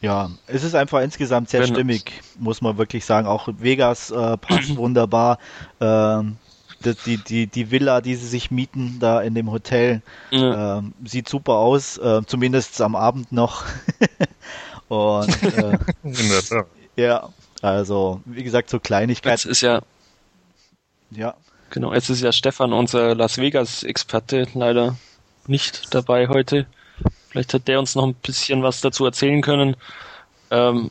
Ja, es ist einfach insgesamt sehr Wenn, stimmig, muss man wirklich sagen. Auch Vegas äh, passt *clears throat* wunderbar. Ähm, die, die, die Villa, die sie sich mieten da in dem Hotel, ja. äh, sieht super aus, äh, zumindest am Abend noch. *laughs* Und äh, *laughs* ja, also wie gesagt, so Kleinigkeiten. Das ist ja ja. Genau, jetzt ist ja Stefan, unser Las Vegas-Experte, leider nicht dabei heute. Vielleicht hat der uns noch ein bisschen was dazu erzählen können. Ähm,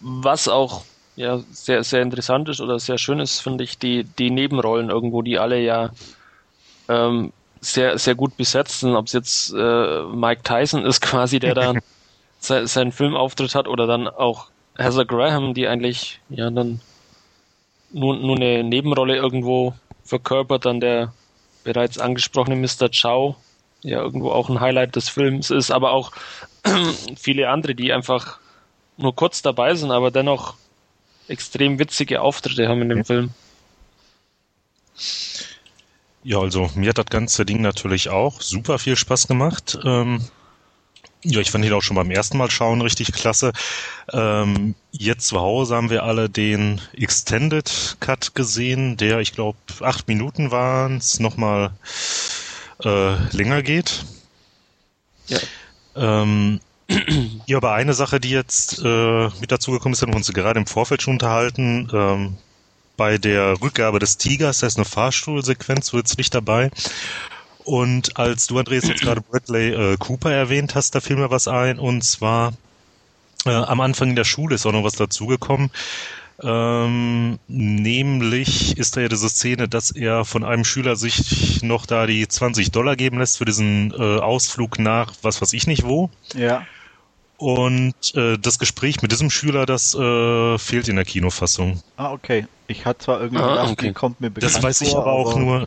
was auch ja sehr, sehr interessant ist oder sehr schön ist, finde ich, die, die Nebenrollen irgendwo, die alle ja ähm, sehr, sehr gut besetzt sind. Ob es jetzt äh, Mike Tyson ist *laughs* quasi, der da *laughs* se seinen Filmauftritt hat, oder dann auch Heather Graham, die eigentlich ja dann nur, nur eine Nebenrolle irgendwo verkörpert, dann der bereits angesprochene Mr. Chow, ja irgendwo auch ein Highlight des Films ist, aber auch *clears throat* viele andere, die einfach nur kurz dabei sind, aber dennoch extrem witzige Auftritte haben in dem. Film. Ja, also mir hat das ganze Ding natürlich auch super viel Spaß gemacht. Ähm, ja, ich fand ihn auch schon beim ersten Mal schauen richtig klasse. Ähm, jetzt zu Hause haben wir alle den Extended Cut gesehen, der, ich glaube, acht Minuten waren es, nochmal äh, länger geht. Ja. Ähm, ja, aber eine Sache, die jetzt äh, mit dazugekommen ist, haben wir uns gerade im Vorfeld schon unterhalten. Ähm, bei der Rückgabe des Tigers, da ist eine Fahrstuhlsequenz, so jetzt nicht dabei. Und als du, Andreas, jetzt gerade Bradley äh, Cooper erwähnt hast, da fiel mir was ein. Und zwar äh, am Anfang in der Schule ist auch noch was dazugekommen. Ähm, nämlich ist da ja diese Szene, dass er von einem Schüler sich noch da die 20 Dollar geben lässt für diesen äh, Ausflug nach was weiß ich nicht wo. Ja. Und äh, das Gespräch mit diesem Schüler, das äh, fehlt in der Kinofassung. Ah, okay. Ich hatte zwar irgendwie Ah, gedacht, okay. die kommt mir bekannt Das weiß ich vor, aber auch nur.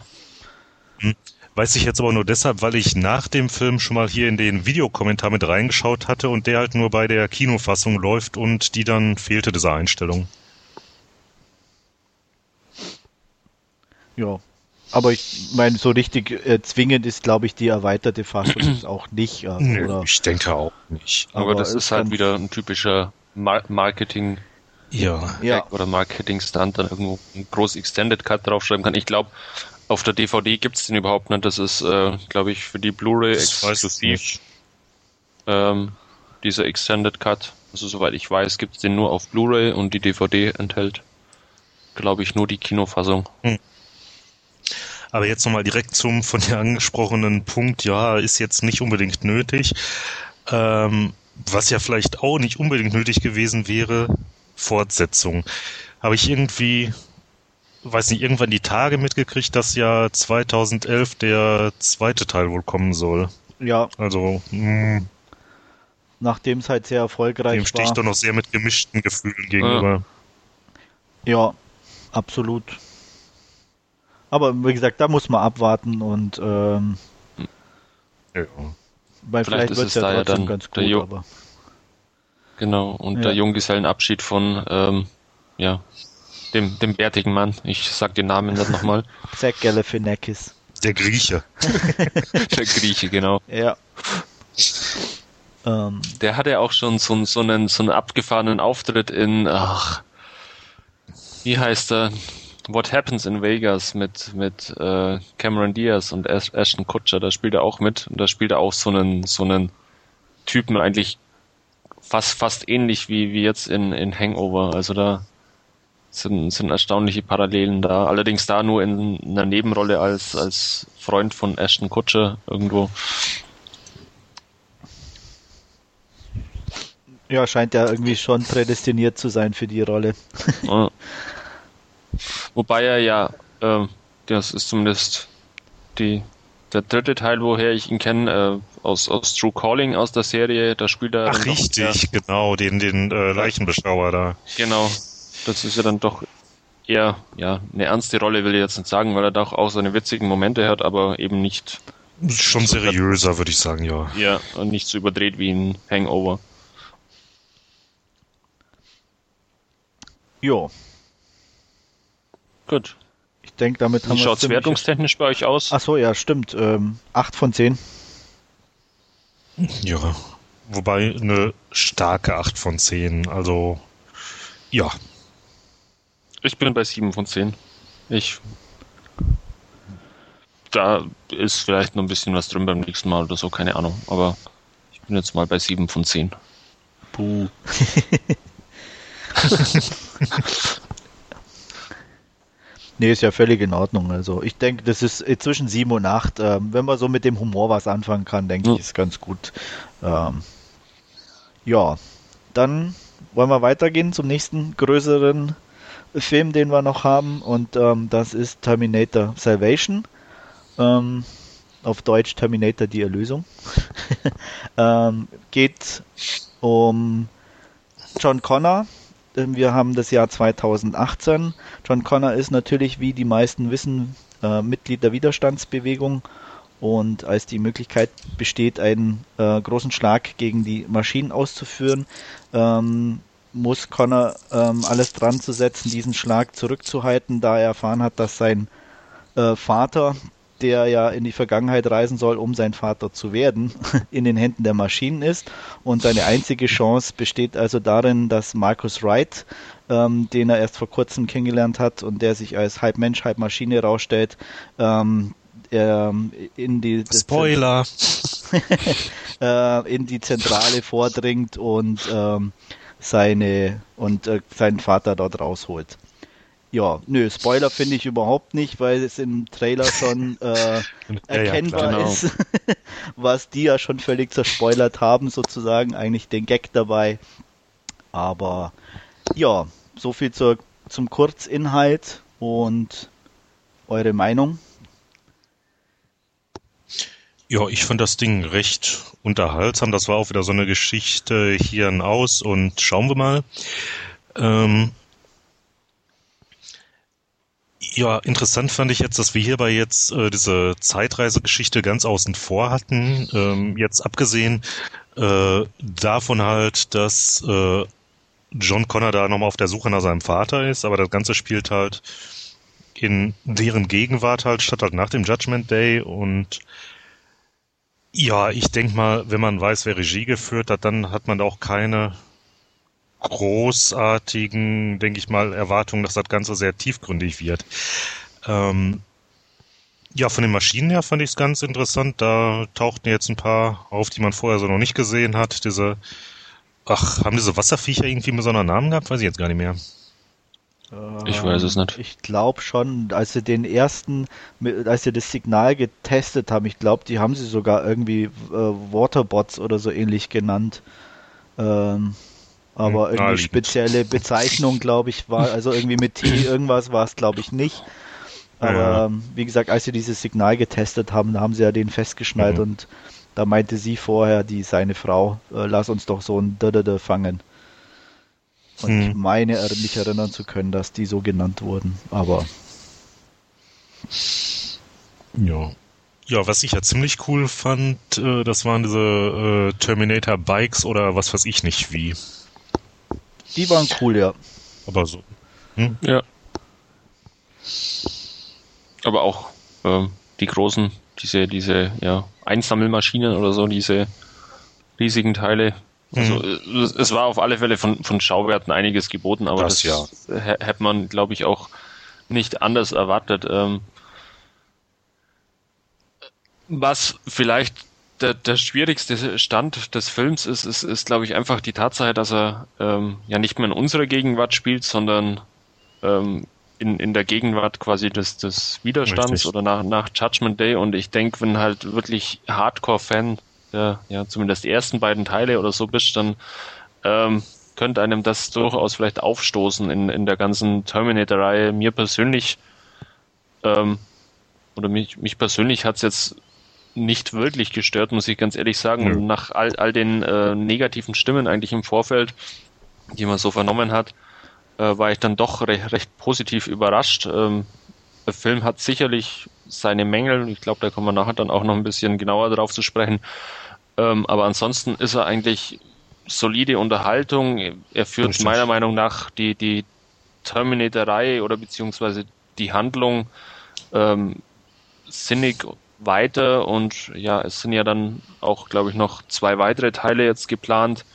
Hm, weiß ich jetzt aber nur deshalb, weil ich nach dem Film schon mal hier in den Videokommentar mit reingeschaut hatte und der halt nur bei der Kinofassung läuft und die dann fehlte diese Einstellung. Ja. Aber ich meine, so richtig äh, zwingend ist, glaube ich, die erweiterte Fassung *clears throat* auch nicht. Also, Nö, oder, ich denke auch nicht. Aber, das ist halt wieder ein typischer Mar Marketing Ja. Ja, oder Marketing-Stunt, dann irgendwo ein groß Extended Cut draufschreiben kann. Ich glaube, auf der DVD gibt's den überhaupt nicht. Das ist, äh, glaube ich, für die Blu-ray exklusiv. Ähm, dieser Extended Cut. Also soweit ich weiß, gibt's den nur auf Blu-ray und die DVD enthält, glaube ich, nur die Kinofassung. Aber jetzt nochmal direkt zum von dir angesprochenen Punkt, ja, ist jetzt nicht unbedingt nötig. Ähm, was ja vielleicht auch nicht unbedingt nötig gewesen wäre, Fortsetzung. Habe ich irgendwie, weiß nicht, irgendwann die Tage mitgekriegt, dass ja 2011 der zweite Teil wohl kommen soll. ja, Also, mh, nachdem es halt sehr erfolgreich dem stehe ich war. doch noch sehr mit gemischten Gefühlen gegenüber. Ja, absolut. Aber wie gesagt, da muss man abwarten und ähm, Ja. weil Vielleicht vielleicht, wird es ja da ja trotzdem dann ganz der gut, Jo- aber Genau. Und Ja. der Junggesellenabschied von, ähm, ja, dem, dem bärtigen Mann. Ich sag den Namen nicht nochmal. *laughs* Zach Galifianakis. Der Grieche. *laughs* der Grieche, genau. Ja. ähm, Der hatte auch schon so, einen- so, einen, so einen abgefahrenen Auftritt in, ach, wie heißt er? What Happens in Vegas mit, mit äh, Cameron Diaz und Ash- Ashton Kutcher. Da spielt er auch mit. Und da spielt er auch so einen, so einen Typen eigentlich fast, fast ähnlich wie, wie jetzt in, in Hangover. Also da sind, sind erstaunliche Parallelen da. Allerdings da nur in einer Nebenrolle als, als Freund von Ashton Kutcher irgendwo. ja, scheint ja irgendwie schon prädestiniert zu sein für die Rolle. Ja. Wobei er ja, ähm, das ist zumindest die, der dritte Teil, woher ich ihn kenne, äh, aus, aus True Calling aus der Serie, da spielt er. Ach, richtig, genau, den, den äh, Leichenbeschauer da. Genau. Das ist ja dann doch eher, ja, eine ernste Rolle will ich jetzt nicht sagen, weil er doch auch seine witzigen Momente hat, aber eben nicht, Schon seriöser, würde ich sagen, ja. ja, nicht so überdreht wie in Hangover. Jo, Gut. ich denke, damit haben Wie wir schaut's ziemlich- wertungstechnisch bei euch aus? Ach so, ja, stimmt. Ähm, 8 von 10. Ja. Wobei eine starke 8 von 10. Also, ja. Ich bin bei 7 von 10. Ich. Da ist vielleicht noch ein bisschen was drin beim nächsten Mal oder so, keine Ahnung. Aber ich bin jetzt mal bei 7 von 10. Puh. *laughs* nee, ist ja völlig in Ordnung. Also ich denke, das ist äh, zwischen 7 und 8. Ähm, wenn man so mit dem Humor was anfangen kann, denke Ja. ich, ist ganz gut. Ähm, ja, dann wollen wir weitergehen zum nächsten größeren Film, den wir noch haben. Und ähm, das ist Terminator Salvation. Ähm, auf Deutsch Terminator die Erlösung. *laughs* ähm, geht um John Connor. Ähm, Wir haben das Jahr 2018. John Connor ist natürlich, wie die meisten wissen, äh, Mitglied der Widerstandsbewegung. Und als die Möglichkeit besteht, einen äh, großen Schlag gegen die Maschinen auszuführen, ähm, muss Connor ähm, alles dran zu setzen, diesen Schlag zurückzuhalten, da er erfahren hat, dass sein äh, Vater, der ja in die Vergangenheit reisen soll, um sein Vater zu werden, *laughs* in den Händen der Maschinen ist. Und seine einzige Chance besteht also darin, dass Marcus Wright, ähm, den er erst vor kurzem kennengelernt hat und der sich als halb Mensch, halb Maschine herausstellt, ähm, ähm, in die Spoiler. *laughs* äh, in die Zentrale vordringt und ähm, seine und äh, seinen Vater dort rausholt. Ja, nö, Spoiler finde ich überhaupt nicht, weil es im Trailer schon *laughs* äh, erkennbar ja, ja, ist, *laughs* was die ja schon völlig zerspoilert haben, sozusagen, eigentlich den Gag dabei. Aber ja, so viel zur, zum Kurzinhalt und eure Meinung. Ja, ich fand das Ding recht unterhaltsam. Das war auch wieder so eine Geschichte hier und aus und schauen wir mal. Ähm, ja, interessant fand ich jetzt, dass wir hierbei jetzt äh, diese Zeitreisegeschichte ganz außen vor hatten. Ähm, jetzt abgesehen äh, davon halt, dass äh, John Connor da nochmal auf der Suche nach seinem Vater ist, aber das Ganze spielt halt in deren Gegenwart halt statt halt nach dem Judgment Day und ja, ich denke mal, wenn man weiß, wer Regie geführt hat, dann hat man da auch keine großartigen, denke ich mal, Erwartungen, dass das Ganze sehr tiefgründig wird. Ähm, ja, von den Maschinen her fand ich es ganz interessant. Da tauchten jetzt ein paar auf, die man vorher so noch nicht gesehen hat. Diese, ach, haben diese Wasserviecher irgendwie besonderen Namen gehabt? Weiß ich jetzt gar nicht mehr. Ich weiß es nicht. Ich glaube schon, als sie den ersten, als sie das Signal getestet haben, ich glaube, die haben sie sogar irgendwie äh, Waterbots oder so ähnlich genannt. Ähm, aber hm, irgendwie spezielle Bezeichnung, glaube ich, war, also irgendwie mit T *laughs* irgendwas war es, glaube ich, nicht. Aber ja. Ähm, wie gesagt, als sie dieses Signal getestet haben, haben sie ja den festgeschnallt mhm. und da meinte sie vorher, die seine Frau, äh, lass uns doch so ein Dödödö fangen. Und hm. ich meine, mich erinnern zu können, dass die so genannt wurden, aber. Ja. Ja, was ich ja ziemlich cool fand, äh, das waren diese äh, Terminator Bikes oder was weiß ich nicht wie. Die waren cool, ja. Aber so. Hm? Ja. Aber auch ähm, die großen, diese, diese ja, Einsammelmaschinen oder so, diese riesigen Teile, also mhm. es war auf alle Fälle von, von Schauwerten einiges geboten, aber das, das ja. hätte man, glaube ich, auch nicht anders erwartet. Ähm, was vielleicht der, der schwierigste Stand des Films ist, ist, ist glaube ich, einfach die Tatsache, dass er ähm, ja nicht mehr in unserer Gegenwart spielt, sondern ähm, in, in der Gegenwart quasi des, des Widerstands Richtig. oder nach, nach Judgment Day. Und ich denke, wenn halt wirklich Hardcore-Fan der, ja, zumindest die ersten beiden Teile oder so bist, dann ähm, könnte einem das durchaus vielleicht aufstoßen in, in der ganzen Terminator-Reihe. Mir persönlich, ähm, oder mich, mich persönlich hat's jetzt nicht wirklich gestört, muss ich ganz ehrlich sagen. Ja. Nach all, all den äh, negativen Stimmen eigentlich im Vorfeld, die man so vernommen hat, äh, war ich dann doch recht, recht positiv überrascht. Ähm, der Film hat sicherlich seine Mängel. Ich glaube, da kommen wir nachher dann auch noch ein bisschen genauer drauf zu sprechen. Ähm, aber ansonsten ist er eigentlich solide Unterhaltung. Er führt Richtig. meiner Meinung nach die, die Terminator-Reihe oder beziehungsweise die Handlung ähm, sinnig weiter und ja, es sind ja dann auch, glaube ich, noch zwei weitere Teile jetzt geplant.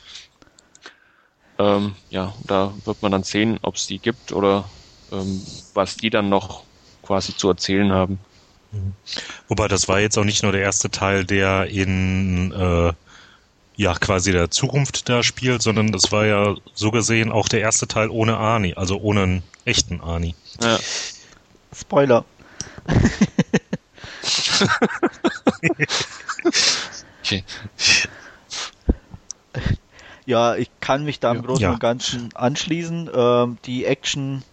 Ähm, ja, da wird man dann sehen, ob es die gibt oder ähm, was die dann noch quasi zu erzählen haben. Mhm. Wobei das war jetzt auch nicht nur der erste Teil, der in äh, ja quasi der Zukunft da spielt, sondern das war ja so gesehen auch der erste Teil ohne Arnie, also ohne einen echten Arnie. Ja. Spoiler. okay. *laughs* Ja, ich kann mich da im Großen ja. und Ganzen anschließen. Ähm, die Action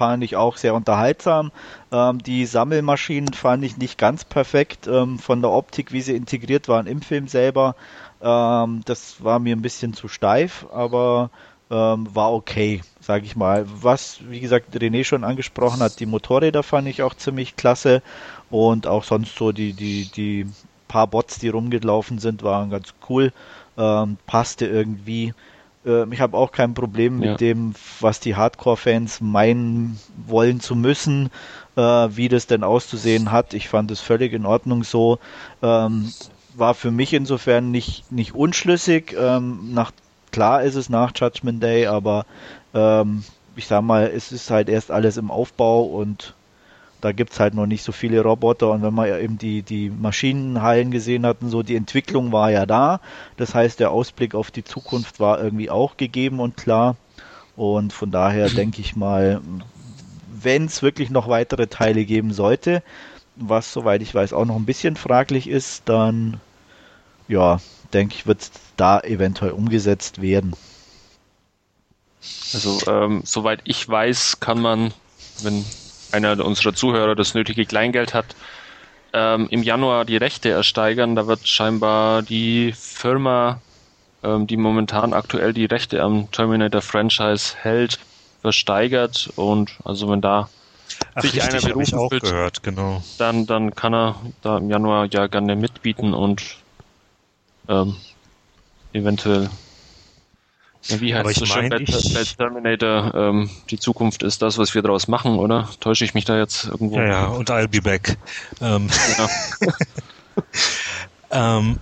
fand ich auch sehr unterhaltsam. Ähm, die Sammelmaschinen fand ich nicht ganz perfekt ähm, von der Optik, wie sie integriert waren im Film selber. Ähm, das war mir ein bisschen zu steif, aber ähm, war okay, sage ich mal. Was, wie gesagt, René schon angesprochen hat, die Motorräder fand ich auch ziemlich klasse und auch sonst so die, die, die paar Bots, die rumgelaufen sind, waren ganz cool. Ähm, passte irgendwie. Äh, ich habe auch kein Problem mit ja. dem, was die Hardcore-Fans meinen wollen zu müssen, äh, wie das denn auszusehen hat. Ich fand es völlig in Ordnung so. Ähm, war für mich insofern nicht, nicht unschlüssig. Ähm, nach, klar ist es nach Judgment Day, aber ähm, ich sag mal, es ist halt erst alles im Aufbau und da gibt's halt noch nicht so viele Roboter und wenn man ja eben die, die Maschinenhallen gesehen hatten, so die Entwicklung war ja da. Das heißt, der Ausblick auf die Zukunft war irgendwie auch gegeben und klar. Und von daher denke ich mal, wenn es wirklich noch weitere Teile geben sollte, was soweit ich weiß auch noch ein bisschen fraglich ist, dann ja, denke ich, wird da eventuell umgesetzt werden. Also ähm, soweit ich weiß, kann man, wenn einer unserer Zuhörer das nötige Kleingeld hat, ähm, im Januar die Rechte ersteigern. Da wird scheinbar die Firma, ähm, die momentan aktuell die Rechte am Terminator Franchise hält, versteigert. Und also wenn da Ach, sich richtig, einer berufen auch fühlt, gehört, genau. dann, dann kann er da im Januar ja gerne mitbieten und ähm, eventuell ja, wie Aber heißt ich es schon bei, bei Terminator? Ähm, die Zukunft ist das, was wir daraus machen, oder? Täusche ich mich da jetzt irgendwo? Ja, ja, und I'll be back. Ähm, Ja. *laughs* ähm,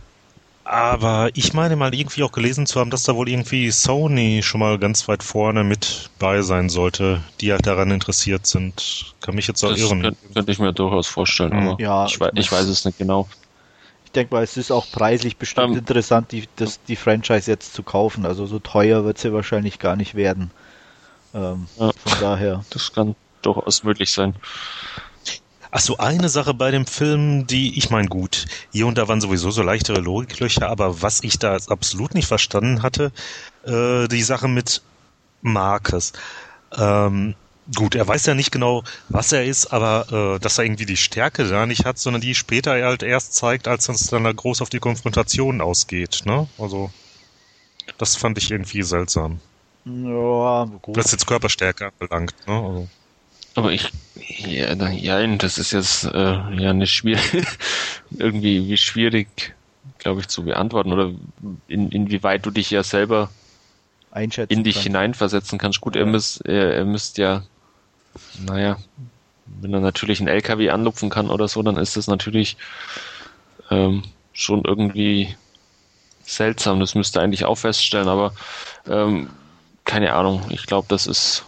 aber ich meine mal irgendwie auch gelesen zu haben, dass da wohl irgendwie Sony schon mal ganz weit vorne mit bei sein sollte, die halt daran interessiert sind. Kann mich jetzt auch Das irren. könnte, könnte ich mir durchaus vorstellen, Hm. aber Ja, ich, ich ich weiß es nicht genau. Ich denke mal, es ist auch preislich bestimmt Ähm. interessant, die, das, die Franchise jetzt zu kaufen. Also so teuer wird sie wahrscheinlich gar nicht werden. Ähm, Ja. Von daher. Das kann durchaus möglich sein. Ach so, eine Sache bei dem Film, die, ich meine, gut, hier und da waren sowieso so leichtere Logiklöcher, aber was ich da jetzt absolut nicht verstanden hatte, äh, die Sache mit Marcus. Ähm, gut, er weiß ja nicht genau, was er ist, aber äh, dass er irgendwie die Stärke da nicht hat, sondern die später er halt erst zeigt, als es dann da groß auf die Konfrontation ausgeht, ne? Also, das fand ich irgendwie seltsam. Ja, gut. Was jetzt Körperstärke anbelangt, ne? Also, Aber ich, ja, ja, das ist jetzt äh, ja eine schwierige, *laughs* irgendwie wie schwierig, glaube ich, zu beantworten oder in, inwieweit du dich ja selber einschätzen in dich kann. hineinversetzen kannst. Gut, er Ja. müsst, er, er müsst ja, naja, wenn er natürlich einen LKW anlupfen kann oder so, dann ist das natürlich ähm, schon irgendwie seltsam. Das müsste eigentlich auch feststellen, aber ähm, keine Ahnung. Ich glaube, das ist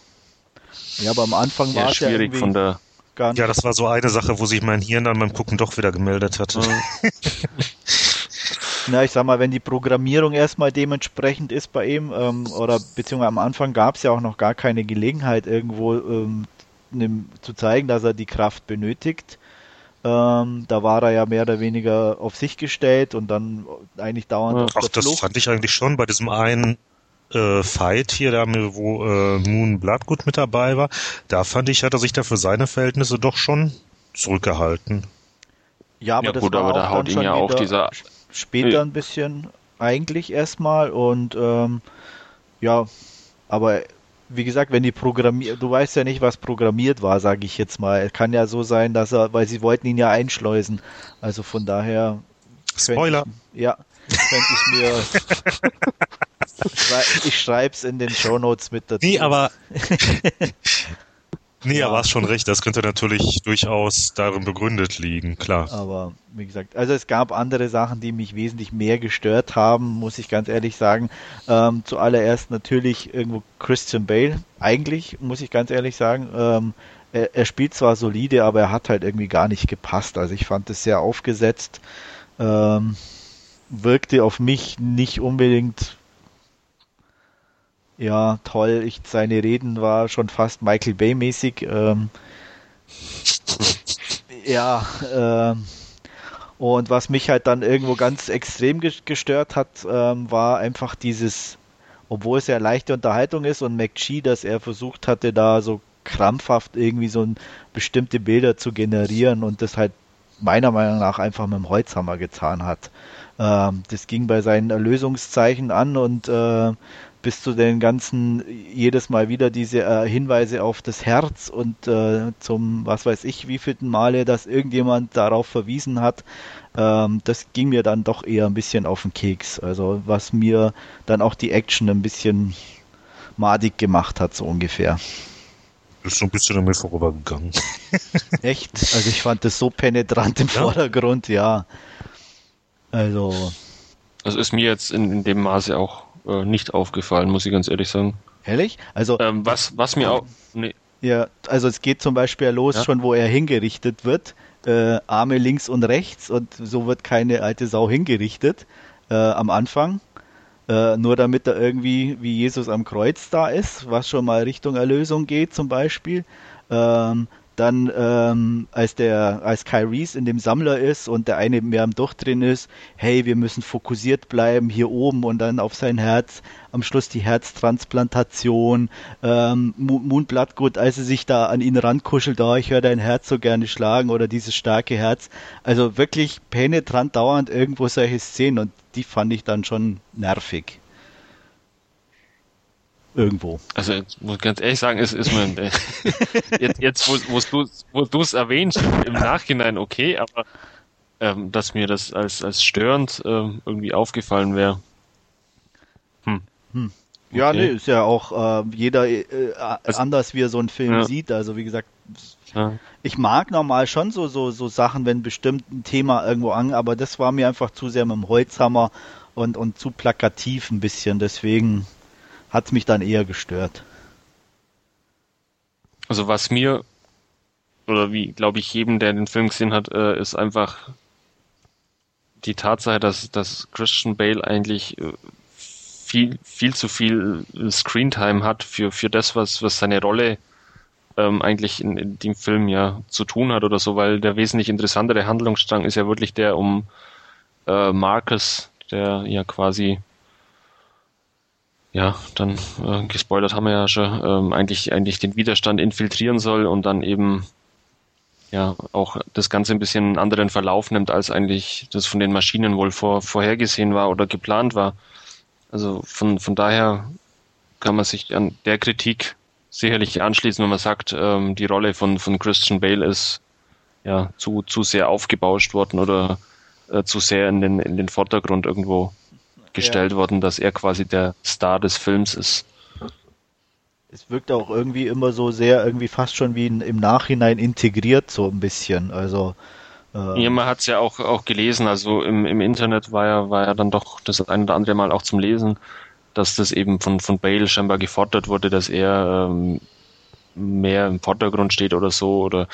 Ja, aber am Anfang war es ja schwierig irgendwie von der. gar nicht. ja, das war so eine Sache, wo sich mein Hirn dann beim Gucken doch wieder gemeldet hatte. *laughs* Na, ich sag mal, wenn die Programmierung erstmal dementsprechend ist bei ihm, ähm, oder beziehungsweise am Anfang gab es ja auch noch gar keine Gelegenheit, irgendwo ähm, nem, zu zeigen, dass er die Kraft benötigt. Ähm, da war er ja mehr oder weniger auf sich gestellt und dann eigentlich dauernd Ja. auf Ach, der das Flucht. fand ich eigentlich schon bei diesem einen äh, Fight hier, da mir, wo äh, Moon Bloodgood mit dabei war, da fand ich, hat er sich da für seine Verhältnisse doch schon zurückgehalten. Ja, aber Ja, das gut, war aber auch da dann haut ihn schon ja auch dieser- später ein bisschen eigentlich erstmal und ähm, ja, aber wie gesagt, wenn die programmiert, du weißt ja nicht, was programmiert war, sage ich jetzt mal. Es kann ja so sein, dass er, weil sie wollten ihn ja einschleusen. Also von daher. Spoiler. Ich, ja, könnte ich mir. *laughs* ich schreib's in den Shownotes mit dazu. Nee, aber *laughs* Nee, Ja. aber hast schon recht, das könnte natürlich durchaus darin begründet liegen, klar. Aber wie gesagt, also es gab andere Sachen, die mich wesentlich mehr gestört haben, muss ich ganz ehrlich sagen. Ähm, zuallererst natürlich irgendwo Christian Bale. Eigentlich, muss ich ganz ehrlich sagen, ähm, er, er spielt zwar solide, aber er hat halt irgendwie gar nicht gepasst. Also ich fand es sehr aufgesetzt. Ähm, wirkte auf mich nicht unbedingt ja toll. Ich, seine Reden war schon fast Michael Bay mäßig. Ähm, ja, ähm, und was mich halt dann irgendwo ganz extrem ges- gestört hat, ähm, war einfach dieses, obwohl es ja leichte Unterhaltung ist und McGee, dass er versucht hatte, da so krampfhaft irgendwie so ein, bestimmte Bilder zu generieren und das halt meiner Meinung nach einfach mit dem Holzhammer getan hat. Ähm, das ging bei seinen Erlösungszeichen an und äh, bis zu den ganzen, jedes Mal wieder diese äh, Hinweise auf das Herz und äh, zum, was weiß ich, wievielten Male, dass irgendjemand darauf verwiesen hat, ähm, das ging mir dann doch eher ein bisschen auf den Keks. Also was mir dann auch die Action ein bisschen madig gemacht hat, so ungefähr. Ist so ein bisschen an mir vorübergegangen. *laughs* Echt? Also ich fand das so penetrant im Ja. Vordergrund, ja. Also, Das ist mir jetzt in, in dem Maße auch äh, nicht aufgefallen, muss ich ganz ehrlich sagen. ehrlich? Also, Ähm, was, was mir auch. Nee, Ja, also es geht zum Beispiel los Ja. schon, wo er hingerichtet wird. Äh, Arme links und rechts und so wird keine alte Sau hingerichtet äh, am Anfang. Äh, nur damit er irgendwie wie Jesus am Kreuz da ist, was schon mal Richtung Erlösung geht zum Beispiel. Ähm, dann ähm, als der als Kai Reese in dem Sammler ist und der eine mehr am drin ist, hey, wir müssen fokussiert bleiben hier oben und dann auf sein Herz, am Schluss die Herztransplantation, ähm, Moon Bloodgood, als er sich da an ihn rankuschelt, oh, ich höre dein Herz so gerne schlagen oder dieses starke Herz. Also wirklich penetrant dauernd irgendwo solche Szenen und die fand ich dann schon nervig irgendwo. Also jetzt muss ich ganz ehrlich sagen, ist, ist mir *laughs* jetzt, jetzt wo, du wo du es erwähnst, im Nachhinein okay, aber ähm, dass mir das als, als störend ähm, irgendwie aufgefallen wäre. Hm. hm. Ja, okay. nee, ist ja auch äh, jeder äh, also, anders, wie er so einen Film ja. sieht. Also wie gesagt, ja. ich mag normal schon so, so, so Sachen, wenn bestimmt ein Thema irgendwo an, aber das war mir einfach zu sehr mit dem Holzhammer und, und zu plakativ ein bisschen. Deswegen hat es mich dann eher gestört. Also was mir, oder wie glaube ich jedem, der den Film gesehen hat, äh, ist einfach die Tatsache, dass, dass Christian Bale eigentlich äh, viel, viel zu viel Screentime hat für, für das, was, was seine Rolle ähm, eigentlich in, in dem Film ja zu tun hat oder so, weil der wesentlich interessantere Handlungsstrang ist ja wirklich der um äh, Marcus, der ja quasi ja, dann äh, gespoilert haben wir ja schon, ähm, eigentlich, eigentlich den Widerstand infiltrieren soll und dann eben ja auch das Ganze ein bisschen einen anderen Verlauf nimmt, als eigentlich das von den Maschinen wohl vor, vorhergesehen war oder geplant war. Also von, von daher kann man sich an der Kritik sicherlich anschließen, wenn man sagt, ähm, die Rolle von, von Christian Bale ist ja zu, zu sehr aufgebauscht worden oder äh, zu sehr in den, in den Vordergrund irgendwo gestellt ja. worden, dass er quasi der Star des Films ist. Es wirkt auch irgendwie immer so sehr, irgendwie fast schon wie im Nachhinein integriert, so ein bisschen. Also äh ja, man hat es ja auch, auch gelesen, also im, im Internet war ja, war ja dann doch das ein oder andere Mal auch zum Lesen, dass das eben von, von Bale scheinbar gefordert wurde, dass er ähm, mehr im Vordergrund steht oder so oder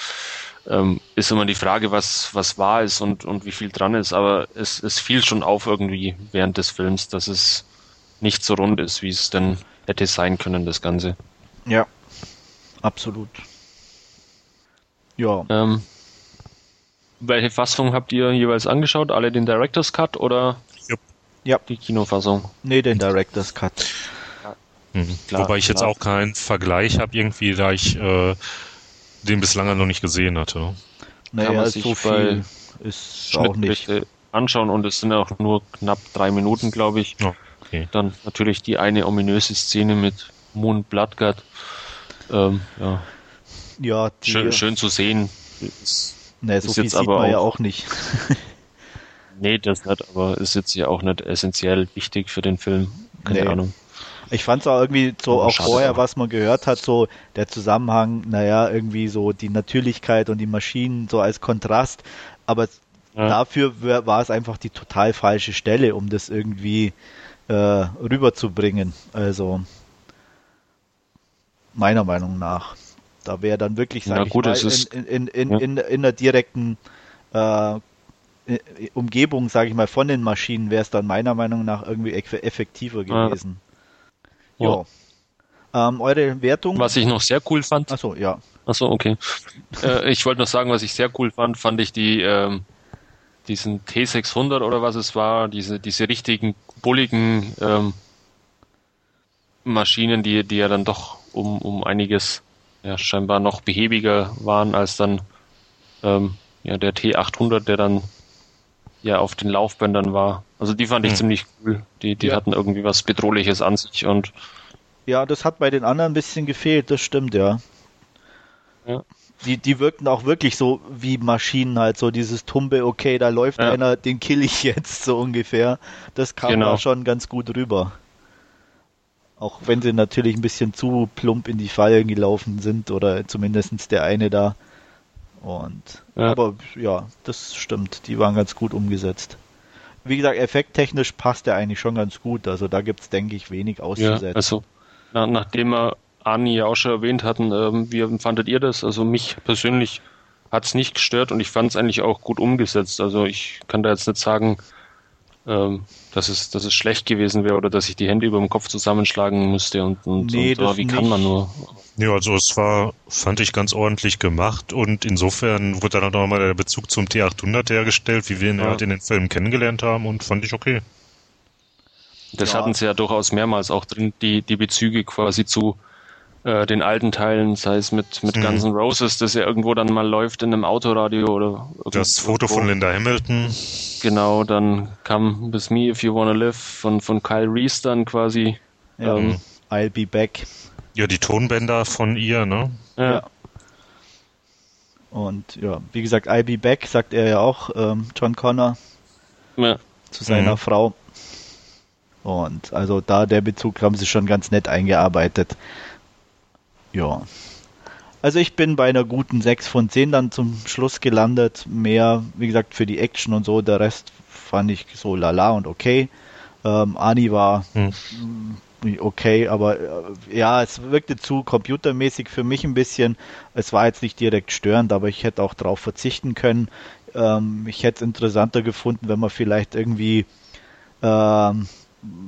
ähm, ist immer die Frage, was, was wahr ist und, und wie viel dran ist, aber es, es fiel schon auf irgendwie während des Films, dass es nicht so rund ist, wie es denn hätte sein können, das Ganze. Ja, absolut. Ja. Ähm, welche Fassung habt ihr jeweils angeschaut? Alle den Director's Cut oder ja. die Kinofassung? Nee, den Director's Cut. Mhm. Klar, Wobei ich klar. jetzt auch keinen Vergleich habe, irgendwie, da ich äh, den bislang noch nicht gesehen hatte. Naja, Kann man sich so viel ist auch nicht. anschauen und es sind auch nur knapp drei Minuten, glaube ich. Oh, okay. Dann natürlich die eine ominöse Szene mit Moon Bloodgut. Ähm, ja, ja schön, schön zu sehen. Nee, so ist viel jetzt sieht aber man auch, ja auch nicht. nee, das nicht, aber ist jetzt ja auch nicht essentiell wichtig für den Film. Keine nee. Ahnung. Ich fand es auch irgendwie so auch vorher, auch. was man gehört hat, so der Zusammenhang, naja, irgendwie so die Natürlichkeit und die Maschinen so als Kontrast, aber ja. dafür war es einfach die total falsche Stelle, um das irgendwie äh, rüberzubringen. Also meiner Meinung nach. Da wäre dann wirklich, sage ja, ich gut, mal, in, in, in, ja. in, in der direkten äh, Umgebung, sage ich mal, von den Maschinen wäre es dann meiner Meinung nach irgendwie effektiver gewesen. Ja. Ähm, eure Wertung? Was ich noch sehr cool fand. Achso, ja. Achso, okay. äh, ich wollte noch sagen, was ich sehr cool fand, fand ich die, ähm, diesen T600 oder was es war, diese, diese richtigen bulligen ähm, Maschinen, die, die ja dann doch um, um einiges ja, scheinbar noch behäbiger waren als dann ähm, ja, der T800, der dann ja auf den Laufbändern war. Also die fand ich hm. ziemlich cool. Die, die ja. hatten irgendwie was Bedrohliches an sich und. Ja, das hat bei den anderen ein bisschen gefehlt, das stimmt, ja. Ja. Die, die wirkten auch wirklich so wie Maschinen halt, so dieses Tumbe, okay, da läuft ja. einer, den kill ich jetzt, so ungefähr. Das kam genau. da schon ganz gut rüber. Auch wenn sie natürlich ein bisschen zu plump in die Fallen gelaufen sind, oder zumindest der eine da. Und ja. aber ja, das stimmt, die waren ganz gut umgesetzt wie gesagt, effekttechnisch passt er eigentlich schon ganz gut. Also da gibt es, denke ich, wenig auszusetzen. Ja, also na, nachdem wir Arni ja auch schon erwähnt hatten, ähm, wie fandet ihr das? Also mich persönlich hat es nicht gestört und ich fand es eigentlich auch gut umgesetzt. Also ich kann da jetzt nicht sagen, ähm, dass es, dass es schlecht gewesen wäre oder dass ich die Hände über dem Kopf zusammenschlagen müsste und, und, Nee, und oh, wie nicht. kann man nur? Ja, also es war, fand ich ganz ordentlich gemacht und insofern wurde dann auch nochmal der Bezug zum T800 hergestellt, wie wir ihn Ja. halt in den Filmen kennengelernt haben und fand ich okay. Das Ja. hatten sie ja durchaus mehrmals auch drin, die, die Bezüge quasi zu äh, den alten Teilen, sei es mit, mit Mhm. Guns N' Roses, das ja irgendwo dann mal läuft in einem Autoradio oder Das irgendwo. Foto von Linda Hamilton, Genau, dann kam With Me If You Wanna Live von, von Kyle Reese dann quasi. Ja. Ähm, I'll be back. ja, die Tonbänder von ihr, ne? ja. Ja. Und ja, wie gesagt, I'll be back, sagt er ja auch, ähm, John Connor Ja. zu seiner Mhm. Frau. Und also da der Bezug haben sie schon ganz nett eingearbeitet. Ja. Also ich bin bei einer guten 6 von 10 dann zum Schluss gelandet. Mehr, wie gesagt, für die Action und so. Der Rest fand ich so lala und okay. Ähm, Ani war Hm. mm, okay, aber äh, ja, es wirkte zu computermäßig für mich ein bisschen. Es war jetzt nicht direkt störend, aber ich hätte auch darauf verzichten können. Ähm, ich hätte es interessanter gefunden, wenn man vielleicht irgendwie ähm,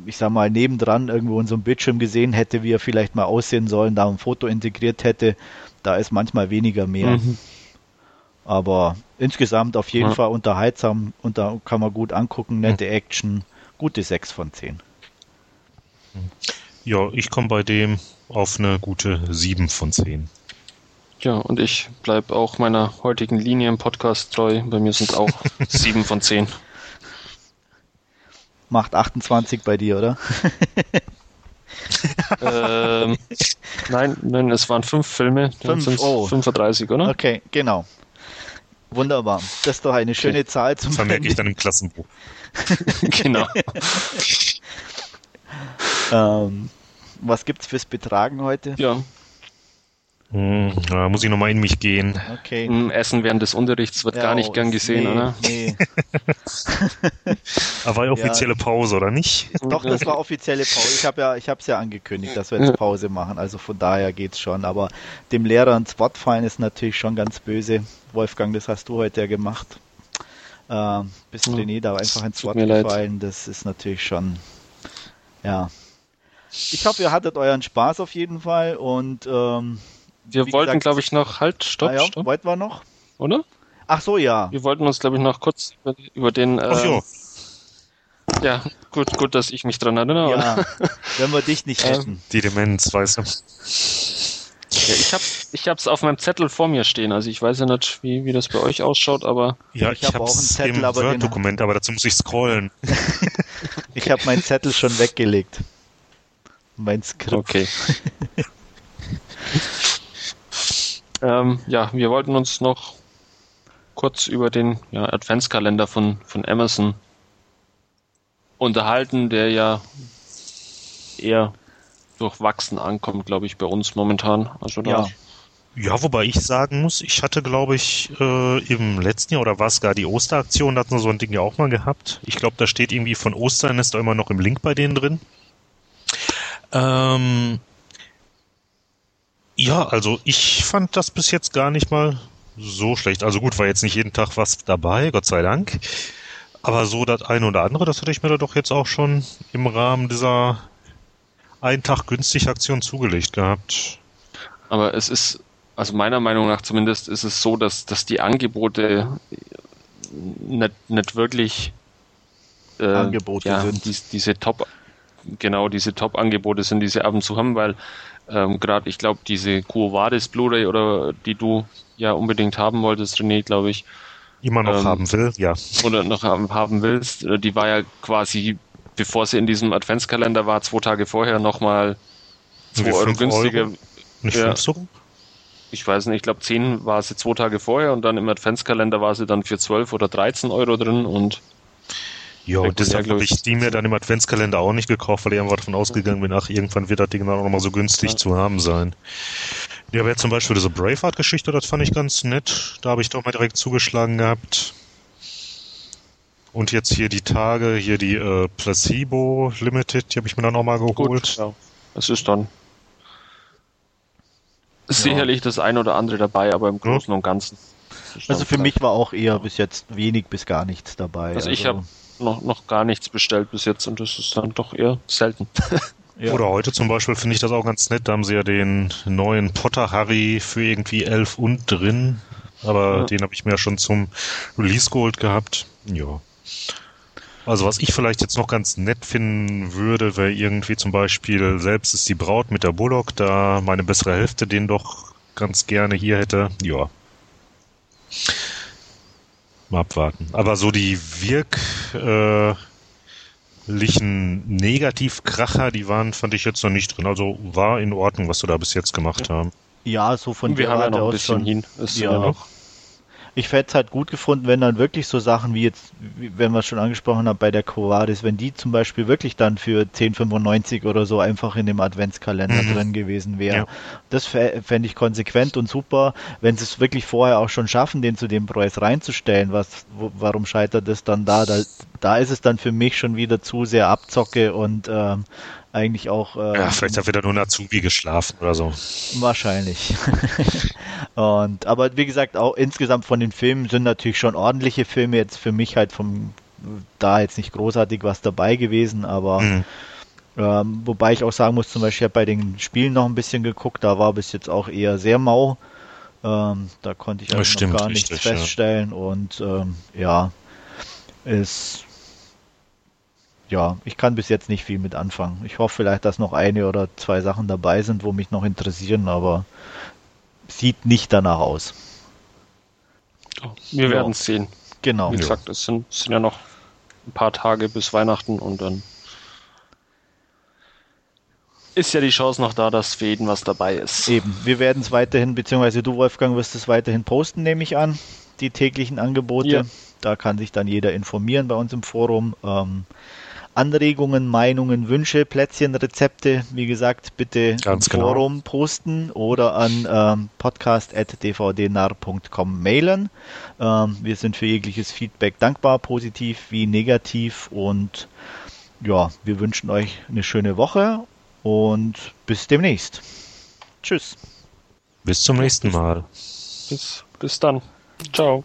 ich sag mal, nebendran irgendwo in so einem Bildschirm gesehen hätte, wie er vielleicht mal aussehen sollen, da ein Foto integriert hätte, da ist manchmal weniger mehr. Mhm. Aber insgesamt auf jeden Ja. Fall unterhaltsam und da kann man gut angucken, nette Action, gute 6 von 10. Ja, ich komme bei dem auf eine gute 7 von 10. ja, und ich bleib auch meiner heutigen Linie im Podcast treu. Bei mir sind auch *laughs* sieben von zehn. Macht 28 bei dir, oder? *laughs* ähm, nein, nein, es waren fünf Filme. Fünf, oh. 35, oder? Okay, genau. Wunderbar. Das ist doch eine schöne Zahl zum Vermerke ich dann im Klassenbuch. *laughs* genau. *laughs* Ähm, was gibt's fürs Betragen heute? Ja, Hm, da muss ich nochmal in mich gehen. Okay. m, Essen während des Unterrichts wird Ja, gar nicht oh, gern gesehen, nee, oder? Nee. *laughs* Aber war ja offizielle Pause, oder nicht? Doch, das war offizielle Pause. Ich habe ja, ich habe es ja angekündigt, dass wir jetzt Pause machen. Also von daher geht's schon. Aber dem Lehrer ins Wort fallen ist natürlich schon ganz böse. Wolfgang, das hast du heute ja gemacht. Ähm, bist Ja, René da einfach ins tut Wort mir leid. gefallen. Das ist natürlich schon, ja. Ich hoffe, ihr hattet euren Spaß auf jeden Fall und ähm, Wir wollten, gesagt- glaube ich, noch, halt, stopp, ah ja, stopp, wollten wir noch? oder? Ach so, ja. Wir wollten uns, glaube ich, noch kurz über, über den, Ach ähm, ja, ja, gut, gut, dass ich mich dran erinnere. Ja, wenn wir dich nicht Ähm, hätten. die Demenz, weißt du. Ja, ich habe ich hab's auf meinem Zettel vor mir stehen. Also ich weiß ja nicht, wie, wie das bei euch ausschaut, aber Ja, Ich ich, hab auch einen Zettel, im aber den- Word-Dokument, aber dazu muss ich scrollen. *laughs* Ich habe meinen Zettel schon weggelegt. Mein Skript. okay. *laughs* ähm, ja, wir wollten uns noch kurz über den ja, Adventskalender von, von Amazon unterhalten, der ja eher durchwachsen ankommt, glaube ich, bei uns momentan. Also da, Ja. Ja, wobei ich sagen muss, ich hatte, glaube ich, äh, im letzten Jahr oder war es gar die Osteraktion, da hatten wir so ein Ding ja auch mal gehabt. Ich glaube, da steht irgendwie von Ostern, ist da immer noch im Link bei denen drin. Ähm, ja, also ich fand das bis jetzt gar nicht mal so schlecht. Also gut, war jetzt nicht jeden Tag was dabei, Gott sei Dank. Aber so das eine oder andere, das hatte ich mir da doch jetzt auch schon im Rahmen dieser einen Tag günstig Aktion zugelegt gehabt. Aber es ist, also meiner Meinung nach zumindest, ist es so, dass, dass die Angebote nicht, nicht wirklich äh, Angebote ja, sind. Dies, diese Top, genau diese Top-Angebote sind, die sie ab und zu haben, weil ähm, gerade ich glaube, diese Quo Vadis Blu-ray oder die du ja unbedingt haben wolltest, René, glaube ich, Immer noch Ähm, haben will, ja. oder noch haben, haben willst, äh, die war ja quasi, bevor sie in diesem Adventskalender war, zwei Tage vorher nochmal zwei Euro günstiger. Euro? Nicht Ja. ich weiß nicht, ich glaube 10 war sie zwei Tage vorher und dann im Adventskalender war sie dann für 12 oder 13 Euro drin und Ja, und deshalb habe ich. die mir dann im Adventskalender auch nicht gekauft, weil ich einfach davon ausgegangen bin, ach, irgendwann wird das Ding dann auch nochmal so günstig Ja. zu haben sein. Ja, aber jetzt zum Beispiel diese Braveheart-Geschichte, das fand ich ganz nett. Da habe ich doch mal direkt zugeschlagen gehabt. Und jetzt hier die Tage, hier die äh, Placebo Limited, die habe ich mir dann auch mal geholt. gut, ja, es ist dann sicherlich das ein oder andere dabei, aber im Großen und Ganzen. Also für mich war auch eher bis jetzt wenig bis gar nichts dabei. Also ich habe noch, noch gar nichts bestellt bis jetzt und das ist dann doch eher selten. *laughs* Ja. Oder heute zum Beispiel finde ich das auch ganz nett. Da haben sie ja den neuen Potter Harry für irgendwie 11 und drin. Aber ja. den habe ich mir ja schon zum Release geholt gehabt. Ja. Also was ich vielleicht jetzt noch ganz nett finden würde, wäre irgendwie zum Beispiel selbst ist die Braut mit der Bullock, da meine bessere Hälfte den doch ganz gerne hier hätte. Ja. Mal abwarten. Aber so die wirklichen Negativkracher, die waren, fand ich jetzt noch nicht drin. Also war in Ordnung, was wir da bis jetzt gemacht haben. Ja, so von Wir haben ja noch ein bisschen schon, hin. Ist ja noch ich hätte es halt gut gefunden, wenn dann wirklich so Sachen wie jetzt, wenn wir es schon angesprochen haben bei der Covadis, wenn die zum Beispiel wirklich dann für 10,95 oder so einfach in dem Adventskalender mhm. drin gewesen wäre. Ja. Das fände ich konsequent und super, wenn sie es wirklich vorher auch schon schaffen, den zu dem Preis reinzustellen. Was, wo, warum scheitert es dann da? da? Da ist es dann für mich schon wieder zu sehr Abzocke und ähm, eigentlich auch. Ähm, ja, vielleicht hat wieder nur ein Azubi geschlafen oder so. Wahrscheinlich. *laughs* und aber wie gesagt, auch insgesamt von den Filmen sind natürlich schon ordentliche Filme. Jetzt für mich halt vom da jetzt nicht großartig was dabei gewesen, aber mhm. ähm, wobei ich auch sagen muss, zum Beispiel, ich habe bei den Spielen noch ein bisschen geguckt, da war bis jetzt auch eher sehr mau. Ähm, da konnte ich also noch gar nichts feststellen ja. und ähm, ja, ist ja, ich kann bis jetzt nicht viel mit anfangen. Ich hoffe vielleicht, dass noch eine oder zwei Sachen dabei sind, wo mich noch interessieren, aber sieht nicht danach aus. Wir ja. werden es sehen. Genau. Wie gesagt, es sind, sind ja noch ein paar Tage bis Weihnachten und dann ist ja die Chance noch da, dass für jeden was dabei ist. Eben, wir werden es weiterhin, beziehungsweise du, Wolfgang, wirst es weiterhin posten, nehme ich an, die täglichen Angebote. Ja. Da kann sich dann jeder informieren bei uns im Forum. Ähm, Anregungen, Meinungen, Wünsche, Plätzchen, Rezepte, wie gesagt, bitte Ganz im genau. Forum posten oder an ähm, podcast.dvdnar.com mailen. Ähm, wir sind für jegliches Feedback dankbar, positiv wie negativ und ja, wir wünschen euch eine schöne Woche und bis demnächst. Tschüss. Bis zum nächsten Mal. Bis, bis dann. Ciao.